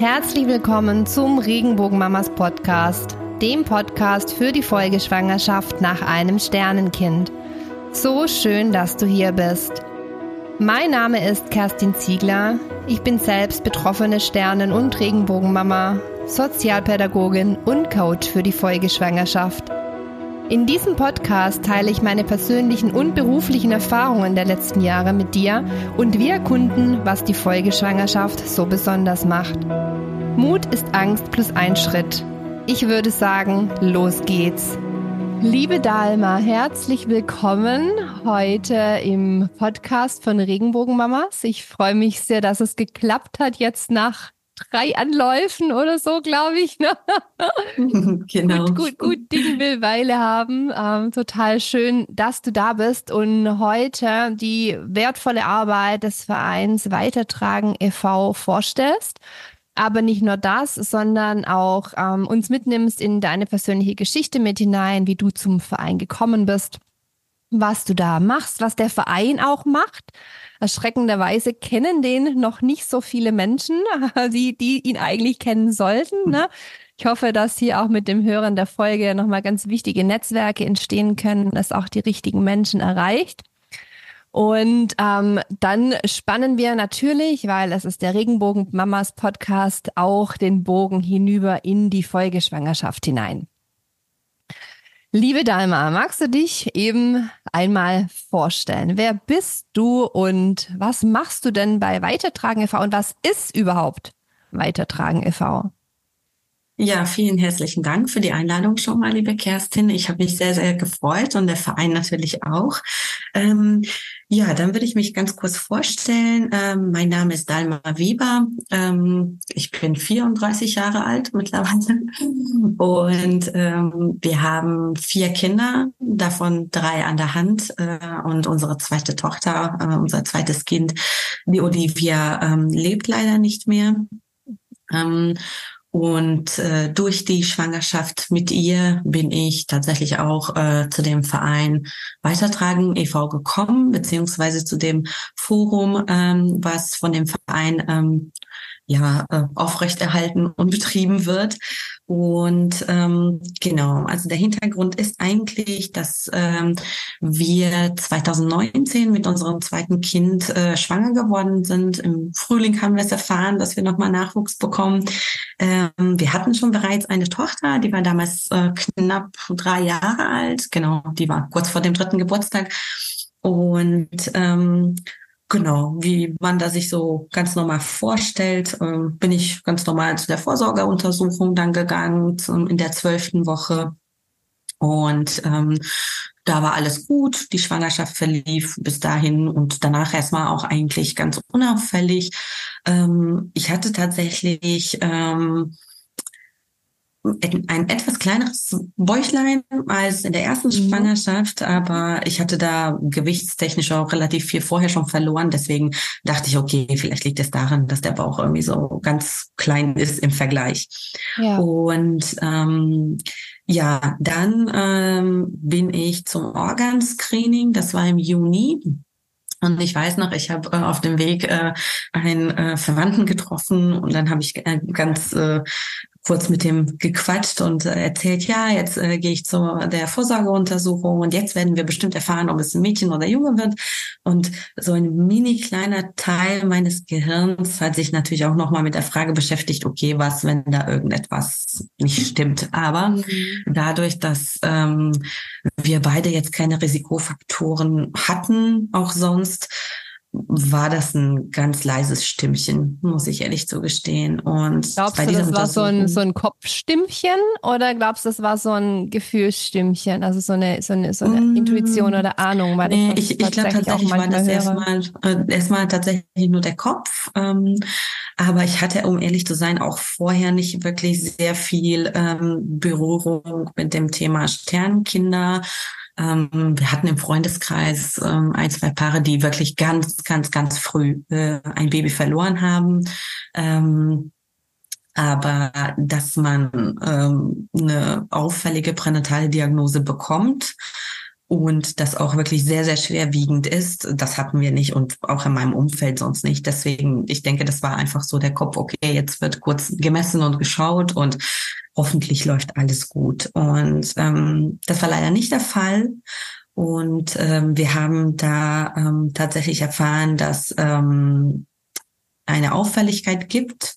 Herzlich willkommen zum Regenbogenmamas Podcast, dem Podcast für die Folgeschwangerschaft nach einem Sternenkind. So schön, dass du hier bist. Mein Name ist Kerstin Ziegler. Ich bin selbst betroffene Sternen- und Regenbogenmama, Sozialpädagogin und Coach für die Folgeschwangerschaft. In diesem Podcast teile ich meine persönlichen und beruflichen Erfahrungen der letzten Jahre mit dir und wir erkunden, was die Folgeschwangerschaft so besonders macht. Mut ist Angst plus ein Schritt. Ich würde sagen, los geht's. Liebe Dalma, herzlich willkommen heute im Podcast von Regenbogenmamas. Ich freue mich sehr, dass es geklappt hat jetzt nach drei Anläufen oder so, glaube ich. Ne? genau. Gut, gut, gut, Ding will Weile haben. Ähm, total schön, dass du da bist und heute die wertvolle Arbeit des Vereins Weitertragen e.V. vorstellst. Aber nicht nur das, sondern auch ähm, uns mitnimmst in deine persönliche Geschichte mit hinein, wie du zum Verein gekommen bist, was du da machst, was der Verein auch macht Erschreckenderweise kennen den noch nicht so viele Menschen, die, die ihn eigentlich kennen sollten. Ne? Ich hoffe, dass hier auch mit dem Hören der Folge nochmal ganz wichtige Netzwerke entstehen können, dass auch die richtigen Menschen erreicht. Und ähm, dann spannen wir natürlich, weil es ist der Regenbogen Mamas Podcast, auch den Bogen hinüber in die Folgeschwangerschaft hinein. Liebe Dalma, magst du dich eben einmal vorstellen? Wer bist du und was machst du denn bei Weitertragen e.V. und was ist überhaupt Weitertragen e.V.? Ja, vielen herzlichen Dank für die Einladung schon mal, liebe Kerstin. Ich habe mich sehr, sehr gefreut und der Verein natürlich auch. Ähm, ja, dann würde ich mich ganz kurz vorstellen. Ähm, mein Name ist Dalma Weber. Ähm, ich bin 34 Jahre alt mittlerweile und ähm, wir haben vier Kinder, davon drei an der Hand äh, und unsere zweite Tochter, äh, unser zweites Kind, die Olivia, ähm, lebt leider nicht mehr. Und äh, durch die Schwangerschaft mit ihr bin ich tatsächlich auch äh, zu dem Verein Weitertragen e.V. gekommen, beziehungsweise zu dem Forum, ähm, was von dem Verein ähm, ja äh, aufrechterhalten und betrieben wird. Und ähm, genau, also der Hintergrund ist eigentlich, dass ähm, wir 2019 mit unserem zweiten Kind äh, schwanger geworden sind. Im Frühling haben wir es erfahren, dass wir nochmal Nachwuchs bekommen. Ähm, wir hatten schon bereits eine Tochter, die war damals äh, knapp drei Jahre alt. Genau, die war kurz vor dem dritten Geburtstag. Und ähm, Genau, wie man da sich so ganz normal vorstellt, ähm, bin ich ganz normal zu der Vorsorgeuntersuchung dann gegangen zum, in der zwölften Woche. Und ähm, da war alles gut. Die Schwangerschaft verlief bis dahin und danach erstmal auch eigentlich ganz unauffällig. Ähm, ich hatte tatsächlich ähm, ein etwas kleineres Bäuchlein als in der ersten mhm. Schwangerschaft, aber ich hatte da gewichtstechnisch auch relativ viel vorher schon verloren. Deswegen dachte ich, okay, vielleicht liegt es daran, dass der Bauch irgendwie so ganz klein ist im Vergleich. Ja. Und ähm, ja, dann ähm, bin ich zum Organscreening, das war im Juni. Und ich weiß noch, ich habe äh, auf dem Weg äh, einen äh, Verwandten getroffen und dann habe ich äh, ganz äh, kurz mit dem gequatscht und äh, erzählt, ja, jetzt äh, gehe ich zu der Vorsorgeuntersuchung und jetzt werden wir bestimmt erfahren, ob es ein Mädchen oder Junge wird. Und so ein mini kleiner Teil meines Gehirns hat sich natürlich auch nochmal mit der Frage beschäftigt, okay, was, wenn da irgendetwas nicht stimmt. Aber mhm. dadurch, dass ähm, wir beide jetzt keine Risikofaktoren hatten, auch sonst, war das ein ganz leises Stimmchen, muss ich ehrlich zugestehen. Und glaubst du, das war so ein, so ein Kopfstimmchen oder glaubst du, das war so ein Gefühlsstimmchen, also so eine, so eine, so eine mm, Intuition oder Ahnung? Weil nee, ich, ich, glaube tatsächlich war das erstmal, äh, erstmal tatsächlich nur der Kopf. Ähm, aber ich hatte, um ehrlich zu sein, auch vorher nicht wirklich sehr viel ähm, Berührung mit dem Thema Sternkinder ähm, wir hatten im Freundeskreis ähm, ein, zwei Paare, die wirklich ganz, ganz, ganz früh äh, ein Baby verloren haben. Ähm, aber dass man ähm, eine auffällige pränatale Diagnose bekommt, und das auch wirklich sehr, sehr schwerwiegend ist. Das hatten wir nicht und auch in meinem Umfeld sonst nicht. Deswegen, ich denke, das war einfach so der Kopf, okay, jetzt wird kurz gemessen und geschaut und hoffentlich läuft alles gut. Und ähm, das war leider nicht der Fall. Und ähm, wir haben da ähm, tatsächlich erfahren, dass ähm, eine Auffälligkeit gibt.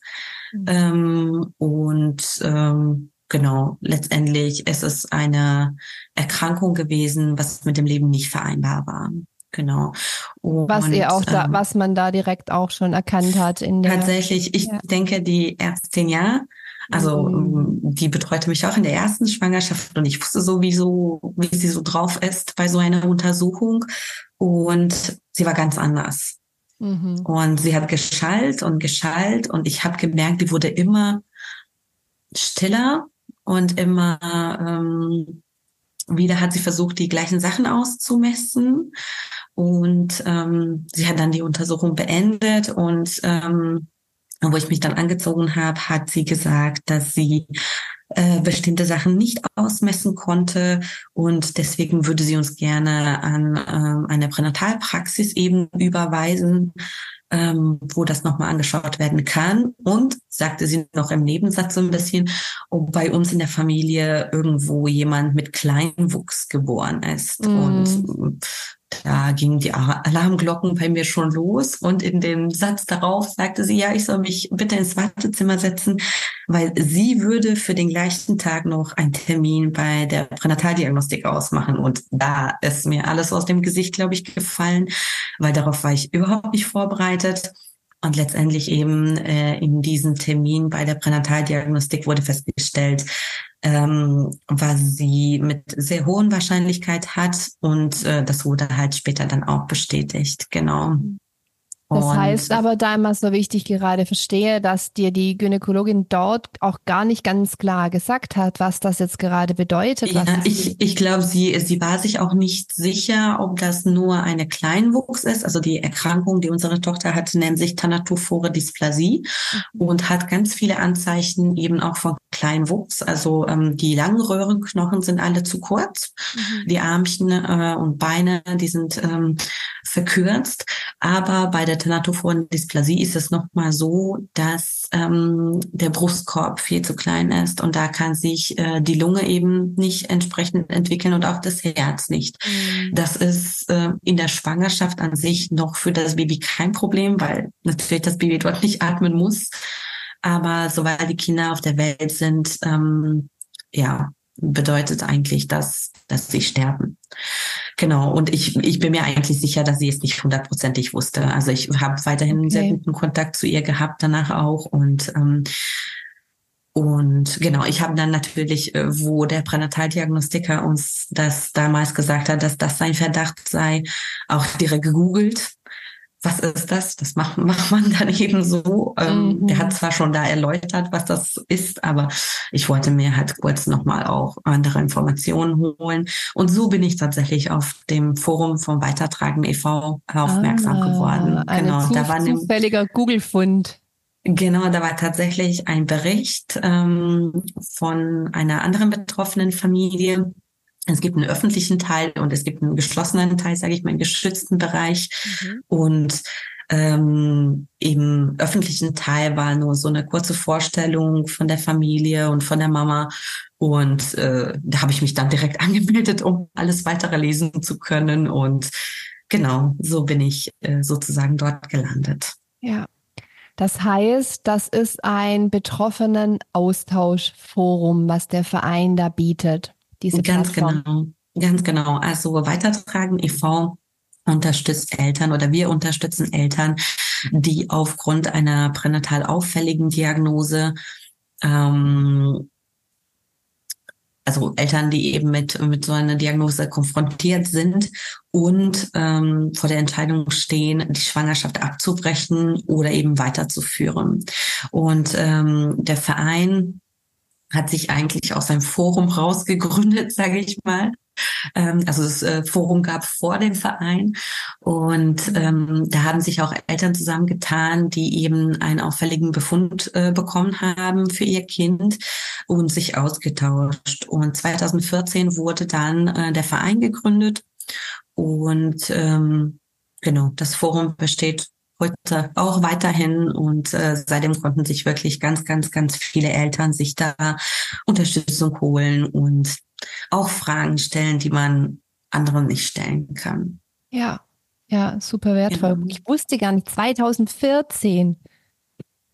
Mhm. Ähm, und ähm, genau, letztendlich ist es eine Erkrankung gewesen, was mit dem Leben nicht vereinbar war. Genau. Und, was ihr auch da, ähm, was man da direkt auch schon erkannt hat in der. Tatsächlich, ich ja. denke, die ersten Jahre, also mhm. die betreute mich auch in der ersten Schwangerschaft und ich wusste sowieso, wie sie so drauf ist bei so einer Untersuchung. Und sie war ganz anders. Mhm. Und sie hat geschallt und geschallt und ich habe gemerkt, die wurde immer stiller und immer ähm, wieder hat sie versucht, die gleichen Sachen auszumessen. Und ähm, sie hat dann die Untersuchung beendet und ähm, wo ich mich dann angezogen habe, hat sie gesagt, dass sie äh, bestimmte Sachen nicht ausmessen konnte und deswegen würde sie uns gerne an äh, eine Pränatalpraxis eben überweisen, ähm, wo das nochmal angeschaut werden kann. Und sagte sie noch im Nebensatz so ein bisschen, ob bei uns in der Familie irgendwo jemand mit Kleinwuchs geboren ist. Mm. Und da gingen die Alarmglocken bei mir schon los und in dem Satz darauf sagte sie, ja, ich soll mich bitte ins Wartezimmer setzen, weil sie würde für den gleichen Tag noch einen Termin bei der Pränataldiagnostik ausmachen. Und da ist mir alles aus dem Gesicht, glaube ich, gefallen, weil darauf war ich überhaupt nicht vorbereitet. Und letztendlich eben äh, in diesem Termin bei der Pränataldiagnostik wurde festgestellt, ähm, was sie mit sehr hohen Wahrscheinlichkeit hat. Und äh, das wurde halt später dann auch bestätigt. Genau. Mhm. Das und heißt aber da immer so wie ich dich gerade verstehe, dass dir die Gynäkologin dort auch gar nicht ganz klar gesagt hat, was das jetzt gerade bedeutet. Ja, ich, ich glaube, sie, sie war sich auch nicht sicher, ob das nur eine Kleinwuchs ist. Also die Erkrankung, die unsere Tochter hat, nennt sich Thanatophore Dysplasie mhm. und hat ganz viele Anzeichen eben auch von Kleinwuchs. Also ähm, die langen Röhrenknochen sind alle zu kurz. Mhm. Die Armchen äh, und Beine, die sind ähm, verkürzt. Aber bei der Teratophoren Dysplasie ist es nochmal so, dass ähm, der Brustkorb viel zu klein ist und da kann sich äh, die Lunge eben nicht entsprechend entwickeln und auch das Herz nicht. Mhm. Das ist äh, in der Schwangerschaft an sich noch für das Baby kein Problem, weil natürlich das Baby dort nicht atmen muss. Aber sobald die Kinder auf der Welt sind, ähm, ja, bedeutet eigentlich, dass, dass sie sterben. Genau. Und ich, ich bin mir eigentlich sicher, dass sie es nicht hundertprozentig wusste. Also ich habe weiterhin okay. sehr guten Kontakt zu ihr gehabt, danach auch. Und ähm, und genau, ich habe dann natürlich, äh, wo der Pränataldiagnostiker uns das damals gesagt hat, dass das sein Verdacht sei, auch direkt gegoogelt was ist das? Das macht, macht man dann eben so. Ähm, mhm. Der hat zwar schon da erläutert, was das ist, aber ich wollte mir halt kurz nochmal auch andere Informationen holen. Und so bin ich tatsächlich auf dem Forum vom Weitertragen e.V. aufmerksam ah, geworden. Genau, da war ein zufälliger Google-Fund. Genau, da war tatsächlich ein Bericht ähm, von einer anderen betroffenen Familie, es gibt einen öffentlichen Teil und es gibt einen geschlossenen Teil, sage ich mal, einen geschützten Bereich. Mhm. Und ähm, im öffentlichen Teil war nur so eine kurze Vorstellung von der Familie und von der Mama. Und äh, da habe ich mich dann direkt angemeldet, um alles weitere lesen zu können. Und genau, so bin ich äh, sozusagen dort gelandet. Ja. Das heißt, das ist ein betroffenen Austauschforum, was der Verein da bietet diese Ganz Plattform. genau, ganz genau. Also Weitertragen e.V. unterstützt Eltern oder wir unterstützen Eltern, die aufgrund einer pränatal auffälligen Diagnose ähm, also Eltern, die eben mit, mit so einer Diagnose konfrontiert sind und ähm, vor der Entscheidung stehen, die Schwangerschaft abzubrechen oder eben weiterzuführen. Und ähm, der Verein hat sich eigentlich aus einem Forum rausgegründet, sage ich mal. Ähm, also das äh, Forum gab vor dem Verein und ähm, da haben sich auch Eltern zusammengetan, die eben einen auffälligen Befund äh, bekommen haben für ihr Kind und sich ausgetauscht. Und 2014 wurde dann äh, der Verein gegründet und ähm, genau, das Forum besteht heute auch weiterhin und äh, seitdem konnten sich wirklich ganz, ganz, ganz viele Eltern sich da Unterstützung holen und auch Fragen stellen, die man anderen nicht stellen kann. Ja, ja, super wertvoll. Ja. Ich wusste gar nicht, 2014.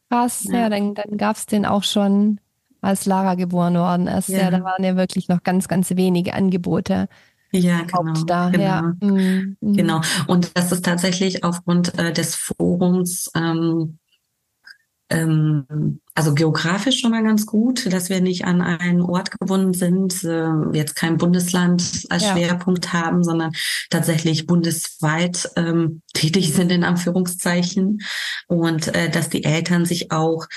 Krass, ja, ja dann, dann gab es den auch schon, als Lara geboren worden ist. Ja. ja, da waren ja wirklich noch ganz, ganz wenige Angebote. Ja, genau. Da, genau. Ja. Mhm. genau. Und das ist tatsächlich aufgrund äh, des Forums, ähm, ähm, also geografisch schon mal ganz gut, dass wir nicht an einen Ort gebunden sind, äh, jetzt kein Bundesland als ja. Schwerpunkt haben, sondern tatsächlich bundesweit ähm, tätig sind in Anführungszeichen und äh, dass die Eltern sich auch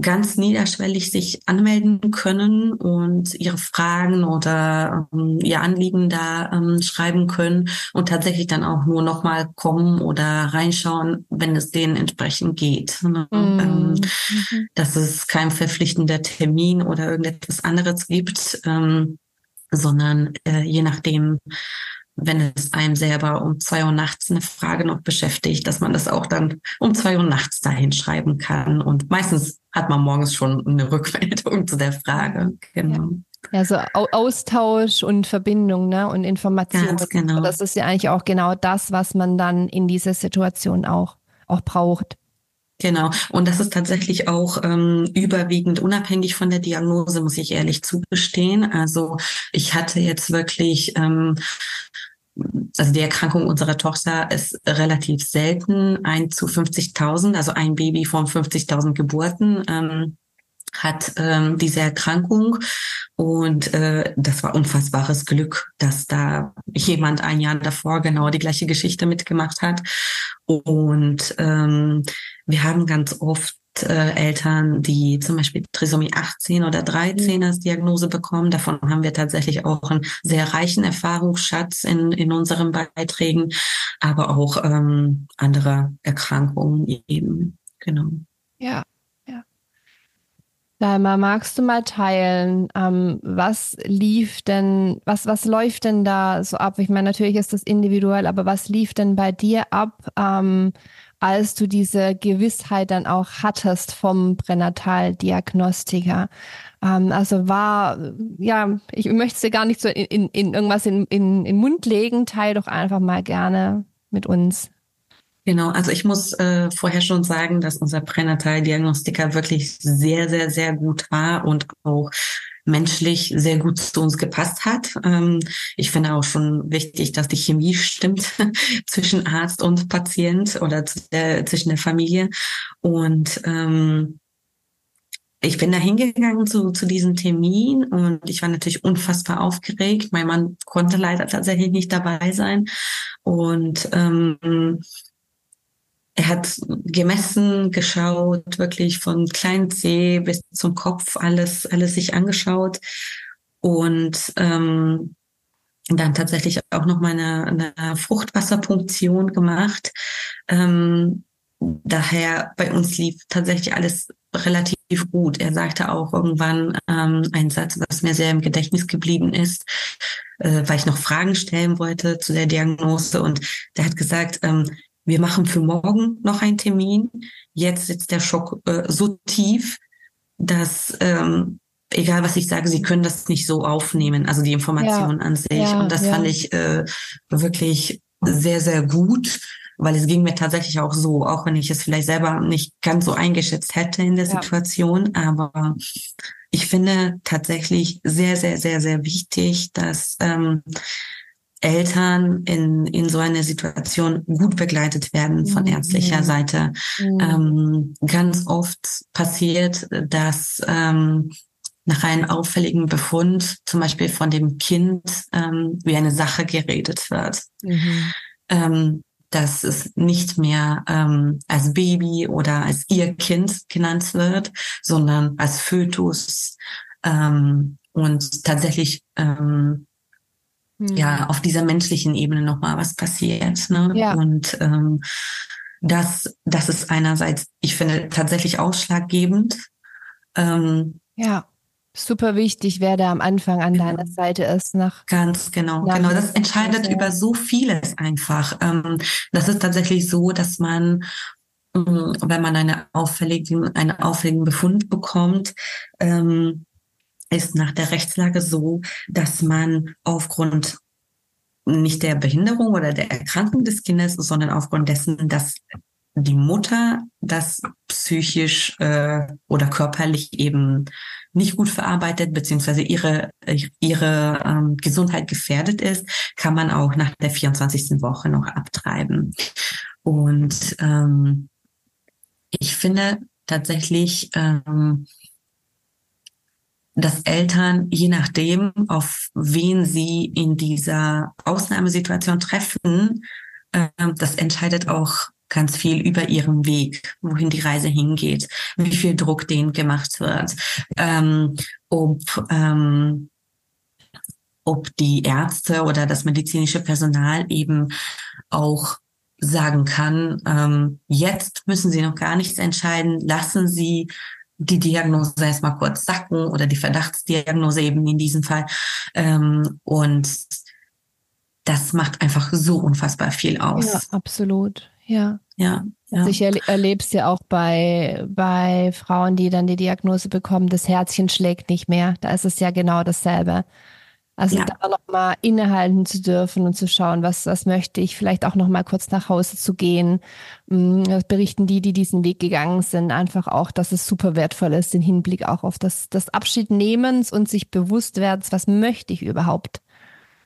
ganz niederschwellig sich anmelden können und ihre Fragen oder ähm, ihr Anliegen da ähm, schreiben können und tatsächlich dann auch nur nochmal kommen oder reinschauen, wenn es denen entsprechend geht. Ne? Mhm. Ähm, mhm. dass es kein verpflichtender Termin oder irgendetwas anderes gibt, ähm, sondern äh, je nachdem, wenn es einem selber um zwei Uhr nachts eine Frage noch beschäftigt, dass man das auch dann um zwei Uhr nachts dahin schreiben kann. Und meistens hat man morgens schon eine Rückmeldung zu der Frage. Genau. Ja. Ja, so Austausch und Verbindung ne? und Information. Ganz genau. Das ist ja eigentlich auch genau das, was man dann in dieser Situation auch, auch braucht. Genau. Und das ist tatsächlich auch ähm, überwiegend unabhängig von der Diagnose, muss ich ehrlich zugestehen. Also ich hatte jetzt wirklich ähm, also die Erkrankung unserer Tochter ist relativ selten, ein zu 50.000, also ein Baby von 50.000 Geburten. Ähm, hat ähm, diese Erkrankung und äh, das war unfassbares Glück, dass da jemand ein Jahr davor genau die gleiche Geschichte mitgemacht hat und ähm, wir haben ganz oft äh, Eltern, die zum Beispiel Trisomie 18 oder 13 als Diagnose bekommen. Davon haben wir tatsächlich auch einen sehr reichen Erfahrungsschatz in, in unseren Beiträgen, aber auch ähm, andere Erkrankungen eben. Genau. Ja, ja. Dalma, magst du mal teilen, ähm, was lief denn, was, was läuft denn da so ab? Ich meine, natürlich ist das individuell, aber was lief denn bei dir ab? Ähm, als du diese Gewissheit dann auch hattest vom Pränataldiagnostiker? Ähm, also war, ja, ich möchte es dir gar nicht so in, in, in irgendwas in, in, in den Mund legen, teil doch einfach mal gerne mit uns. Genau, also ich muss äh, vorher schon sagen, dass unser Pränataldiagnostiker wirklich sehr, sehr, sehr gut war und auch menschlich sehr gut zu uns gepasst hat. Ähm, ich finde auch schon wichtig, dass die Chemie stimmt zwischen Arzt und Patient oder zwischen der Familie. Und ähm, ich bin da hingegangen zu, zu diesem Termin und ich war natürlich unfassbar aufgeregt. Mein Mann konnte leider tatsächlich nicht dabei sein. Und ähm, er hat gemessen, geschaut, wirklich von kleinen C bis zum Kopf alles, alles sich angeschaut und ähm, dann tatsächlich auch noch mal eine, eine Fruchtwasserpunktion gemacht. Ähm, daher bei uns lief tatsächlich alles relativ gut. Er sagte auch irgendwann ähm, einen Satz, was mir sehr im Gedächtnis geblieben ist, äh, weil ich noch Fragen stellen wollte zu der Diagnose. Und der hat gesagt, ähm, wir machen für morgen noch einen Termin. Jetzt sitzt der Schock äh, so tief, dass ähm, egal was ich sage, sie können das nicht so aufnehmen, also die Information ja, an sich. Ja, und das ja. fand ich äh, wirklich sehr, sehr gut, weil es ging mir tatsächlich auch so, auch wenn ich es vielleicht selber nicht ganz so eingeschätzt hätte in der Situation. Aber ich finde tatsächlich sehr, sehr, sehr, sehr wichtig, dass ähm, Eltern in, in so einer Situation gut begleitet werden von mhm. ärztlicher Seite. Mhm. Ähm, ganz oft passiert, dass ähm, nach einem auffälligen Befund, zum Beispiel von dem Kind, ähm, wie eine Sache geredet wird. Mhm. Ähm, dass es nicht mehr ähm, als Baby oder als ihr Kind genannt wird, sondern als Fötus. Ähm, und tatsächlich ähm, ja auf dieser menschlichen Ebene nochmal was passiert. Ne? Ja. Und ähm, das, das ist einerseits, ich finde, tatsächlich ausschlaggebend. Ähm, ja, super wichtig, wer da am Anfang an Genau. deiner Seite ist. Nach Ganz genau, Ja, genau. das entscheidet äh, über so vieles einfach. Ähm, das ist tatsächlich so, dass man, ähm, wenn man eine auffälligen, einen auffälligen Befund bekommt, ähm, ist nach der Rechtslage so, dass man aufgrund nicht der Behinderung oder der Erkrankung des Kindes, sondern aufgrund dessen, dass die Mutter das psychisch äh, oder körperlich eben nicht gut verarbeitet, beziehungsweise ihre, ihre ähm, Gesundheit gefährdet ist, kann man auch nach der 24. Woche noch abtreiben. Und ähm, ich finde tatsächlich, ähm, dass Eltern, je nachdem, auf wen sie in dieser Ausnahmesituation treffen, ähm, das entscheidet auch ganz viel über ihren Weg, wohin die Reise hingeht, wie viel Druck denen gemacht wird, ähm, ob, ähm, ob die Ärzte oder das medizinische Personal eben auch sagen kann, ähm, jetzt müssen Sie noch gar nichts entscheiden, lassen Sie die Diagnose erstmal kurz sacken oder die Verdachtsdiagnose eben in diesem Fall. Ähm, und das macht einfach so unfassbar viel aus. Ja, absolut. Ja. Ja. ja. Also ich erle erlebe es ja auch bei, bei Frauen, die dann die Diagnose bekommen, das Herzchen schlägt nicht mehr. Da ist es ja genau dasselbe. Also Ja. da nochmal innehalten zu dürfen und zu schauen, was, was möchte ich, vielleicht auch nochmal kurz nach Hause zu gehen. Mm, Das berichten die, die diesen Weg gegangen sind, einfach auch, dass es super wertvoll ist, den Hinblick auch auf das, das Abschiednehmens und sich bewusst werden, was möchte ich überhaupt.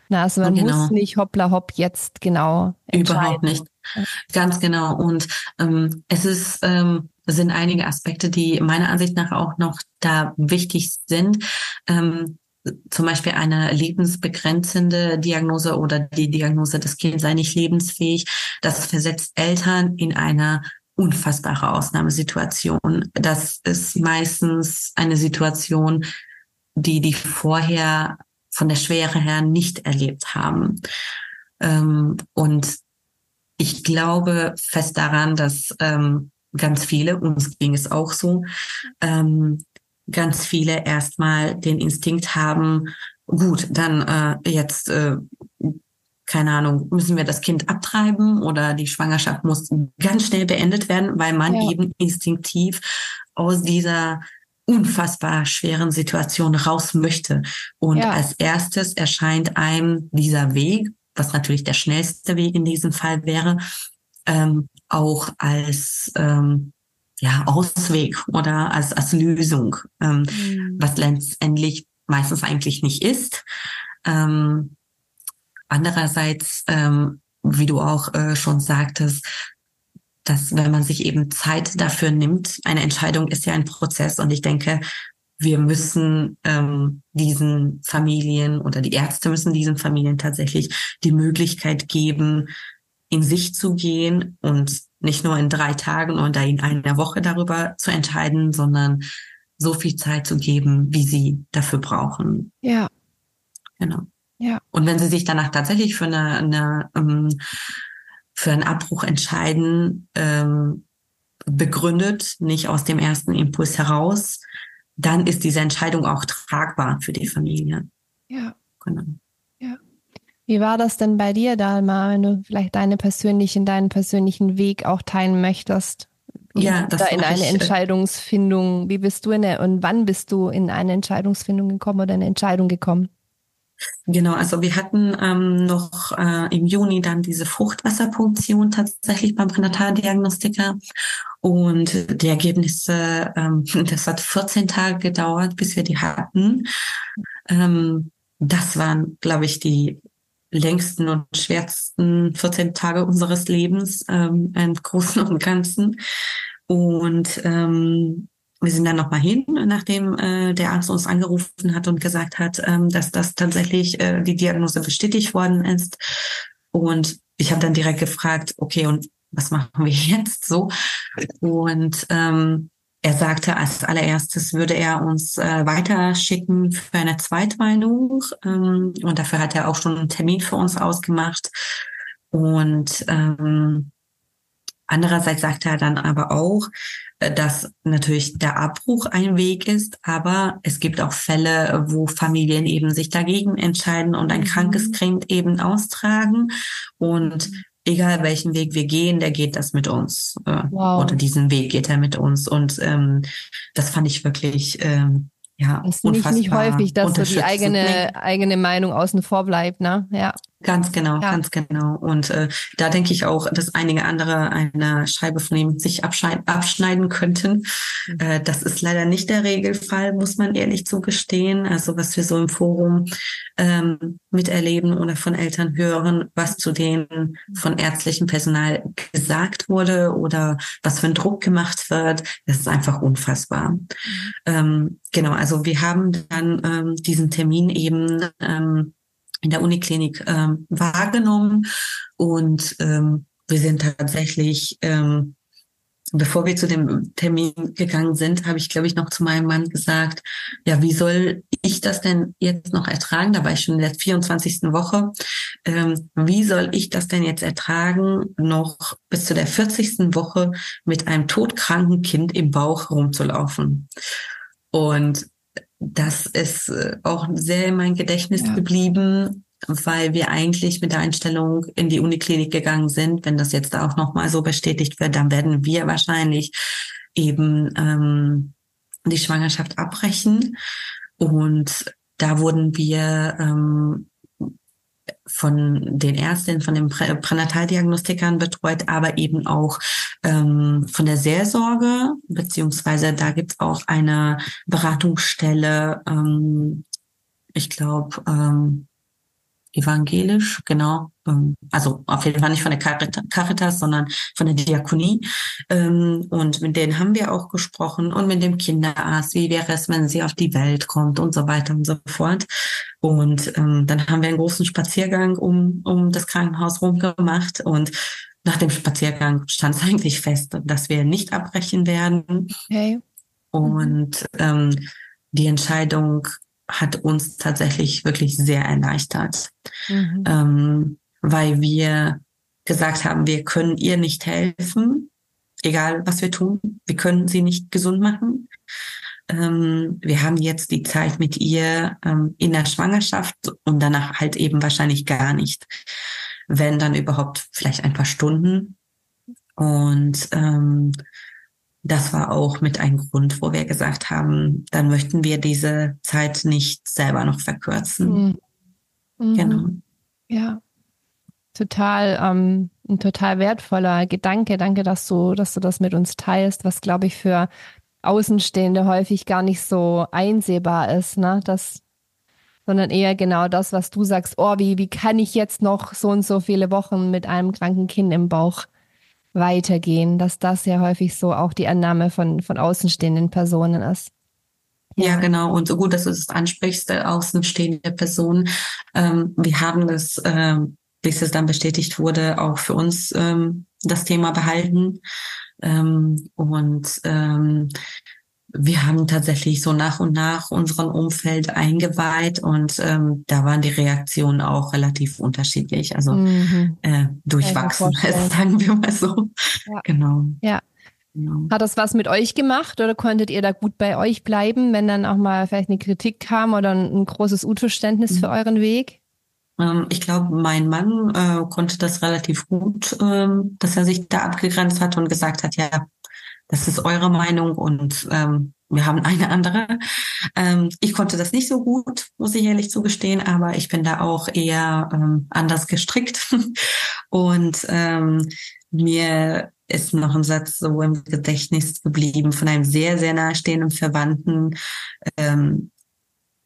Na, also man Genau. muss nicht hoppla hopp jetzt genau Überhaupt entscheiden. nicht. Ganz genau. Und ähm, es ist, ähm, es sind einige Aspekte, die meiner Ansicht nach auch noch da wichtig sind. Ähm, zum Beispiel eine lebensbegrenzende Diagnose oder die Diagnose, das Kind sei nicht lebensfähig. Das versetzt Eltern in eine unfassbare Ausnahmesituation. Das ist meistens eine Situation, die die vorher von der Schwere her nicht erlebt haben. Ähm, und ich glaube fest daran, dass ähm, ganz viele, uns ging es auch so, ähm, ganz viele erstmal den Instinkt haben, gut, dann äh, jetzt, äh, keine Ahnung, müssen wir das Kind abtreiben oder die Schwangerschaft muss ganz schnell beendet werden, weil man Ja. eben instinktiv aus dieser unfassbar schweren Situation raus möchte. Und Ja. als erstes erscheint einem dieser Weg, was natürlich der schnellste Weg in diesem Fall wäre, ähm, auch als ähm, ja, Ausweg oder als, als Lösung, ähm, Mhm. was letztendlich meistens eigentlich nicht ist. Ähm, andererseits, ähm, wie du auch äh, schon sagtest, dass wenn man sich eben Zeit dafür nimmt, eine Entscheidung ist ja ein Prozess und ich denke, wir müssen ähm, diesen Familien oder die Ärzte müssen diesen Familien tatsächlich die Möglichkeit geben, in sich zu gehen und nicht nur in drei Tagen oder in einer Woche darüber zu entscheiden, sondern so viel Zeit zu geben, wie sie dafür brauchen. Ja, Genau. Ja. Und wenn sie sich danach tatsächlich für eine, eine ähm, für einen Abbruch entscheiden, ähm, begründet, nicht aus dem ersten Impuls heraus, dann ist diese Entscheidung auch tragbar für die Familie. ja. Genau. Wie war das denn bei dir, Dalma, wenn du vielleicht deine persönlichen, deinen persönlichen Weg auch teilen möchtest? Ja, das Oder in eine ich, äh, Entscheidungsfindung. Wie bist du in der, und wann bist du in eine Entscheidungsfindung gekommen oder eine Entscheidung gekommen? Genau, also wir hatten ähm, noch äh, im Juni dann diese Fruchtwasserpunktion tatsächlich beim Pränataldiagnostiker und die Ergebnisse, ähm, das hat 14 Tage gedauert, bis wir die hatten. Ähm, das waren, glaube ich, die längsten und schwersten 14 Tage unseres Lebens ähm, im Großen und Ganzen. Und ähm, wir sind dann nochmal hin, nachdem äh, der Arzt uns angerufen hat und gesagt hat, ähm, dass das tatsächlich äh, die Diagnose bestätigt worden ist. Und ich habe dann direkt gefragt, okay, und was machen wir jetzt so? Und ähm, er sagte, als allererstes würde er uns äh, weiterschicken für eine Zweitmeinung. Ähm, und dafür hat er auch schon einen Termin für uns ausgemacht. Und ähm, andererseits sagte er dann aber auch, äh, dass natürlich der Abbruch ein Weg ist, aber es gibt auch Fälle, wo Familien eben sich dagegen entscheiden und ein mhm. krankes Kind eben austragen. Und egal welchen Weg wir gehen, der geht das mit uns. Äh, wow. Oder diesen Weg geht er mit uns. Und ähm, das fand ich wirklich ähm, ja, ist nicht, nicht häufig, dass so die eigene, nee. eigene Meinung außen vor bleibt, ne? Ja. Ganz genau, ja. ganz genau. Und äh, da denke ich auch, dass einige andere eine Scheibe von ihm sich abschneiden könnten. Mhm. Äh, das ist leider nicht der Regelfall, muss man ehrlich zugestehen. Also was wir so im Forum ähm, miterleben oder von Eltern hören, was zu denen von ärztlichem Personal gesagt wurde oder was für ein Druck gemacht wird, das ist einfach unfassbar. Mhm. Ähm, genau, also wir haben dann ähm, diesen Termin eben ähm, in der Uniklinik ähm, wahrgenommen und ähm, wir sind tatsächlich, ähm, bevor wir zu dem Termin gegangen sind, habe ich, glaube ich, noch zu meinem Mann gesagt, ja, wie soll ich das denn jetzt noch ertragen? Da war ich schon in der 24. Woche. Ähm, wie soll ich das denn jetzt ertragen, noch bis zu der 40. Woche mit einem todkranken Kind im Bauch rumzulaufen? Und das ist äh, auch sehr in mein Gedächtnis ja. geblieben, weil wir eigentlich mit der Einstellung in die Uniklinik gegangen sind. Wenn das jetzt auch nochmal so bestätigt wird, dann werden wir wahrscheinlich eben ähm, die Schwangerschaft abbrechen. Und da wurden wir ähm, von den Ärztinnen, von den Prä Pränataldiagnostikern betreut, aber eben auch ähm, von der Seelsorge, beziehungsweise da gibt's auch eine Beratungsstelle, ähm, ich glaube, ähm, evangelisch, genau. Ähm, also auf jeden Fall nicht von der Caritas, sondern von der Diakonie. Ähm, und mit denen haben wir auch gesprochen und mit dem Kinderarzt, wie wäre es, wenn sie auf die Welt kommt und so weiter und so fort. Und ähm, dann haben wir einen großen Spaziergang um, um das Krankenhaus rum gemacht und nach dem Spaziergang stand es eigentlich fest, dass wir nicht abbrechen werden. Okay. Und ähm, die Entscheidung hat uns tatsächlich wirklich sehr erleichtert, mhm. ähm, weil wir gesagt haben, wir können ihr nicht helfen, egal was wir tun. Wir können sie nicht gesund machen. Ähm, wir haben jetzt die Zeit mit ihr ähm, in der Schwangerschaft und danach halt eben wahrscheinlich gar nicht. Wenn dann überhaupt vielleicht ein paar Stunden. Und ähm, das war auch mit ein Grund, wo wir gesagt haben, dann möchten wir diese Zeit nicht selber noch verkürzen. Mhm. Genau. Ja, total, ähm, ein total wertvoller Gedanke. Danke, dass du, dass du das mit uns teilst, was glaube ich für Außenstehende häufig gar nicht so einsehbar ist, ne? Das, sondern eher genau das, was du sagst, oh, wie, wie kann ich jetzt noch so und so viele Wochen mit einem kranken Kind im Bauch weitergehen, dass das ja häufig so auch die Annahme von, von außenstehenden Personen ist. Ja. ja, genau. Und so gut, dass du das ansprichst, außenstehende Personen. Ähm, wir haben das, ähm, bis es dann bestätigt wurde, auch für uns ähm, das Thema behalten. Ähm, und ähm, wir haben tatsächlich so nach und nach unseren Umfeld eingeweiht und ähm, da waren die Reaktionen auch relativ unterschiedlich, also mhm. äh, durchwachsen, sagen wir mal so. Ja. Genau. Ja. Genau. Hat das was mit euch gemacht oder konntet ihr da gut bei euch bleiben, wenn dann auch mal vielleicht eine Kritik kam oder ein, großes Unverständnis mhm. für euren Weg? Ähm, ich glaube, mein Mann äh, konnte das relativ gut, ähm, dass er sich da abgegrenzt hat und gesagt hat, ja, das ist eure Meinung und ähm, wir haben eine andere. Ähm, ich konnte das nicht so gut, muss ich ehrlich zugestehen, aber ich bin da auch eher ähm, anders gestrickt. und ähm, mir ist noch ein Satz so im Gedächtnis geblieben von einem sehr, sehr nahestehenden Verwandten, ähm,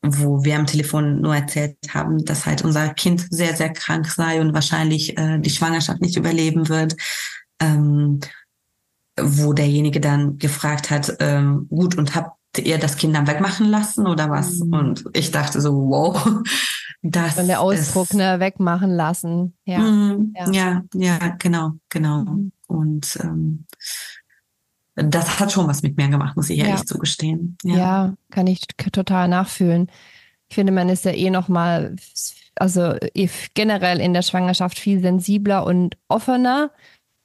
wo wir am Telefon nur erzählt haben, dass halt unser Kind sehr, sehr krank sei und wahrscheinlich äh, die Schwangerschaft nicht überleben wird. Ähm, wo derjenige dann gefragt hat, ähm, gut, und habt ihr das Kind dann wegmachen lassen oder was? Mhm. Und ich dachte so, wow, das Und der Ausdruck, ist, ne, wegmachen lassen. Ja, ja. ja, ja, genau, genau. Mhm. Und ähm, das hat schon was mit mir gemacht, muss ich ehrlich ja. zugestehen. Ja. ja, kann ich total nachfühlen. Ich finde, man ist ja eh nochmal, also generell in der Schwangerschaft viel sensibler und offener.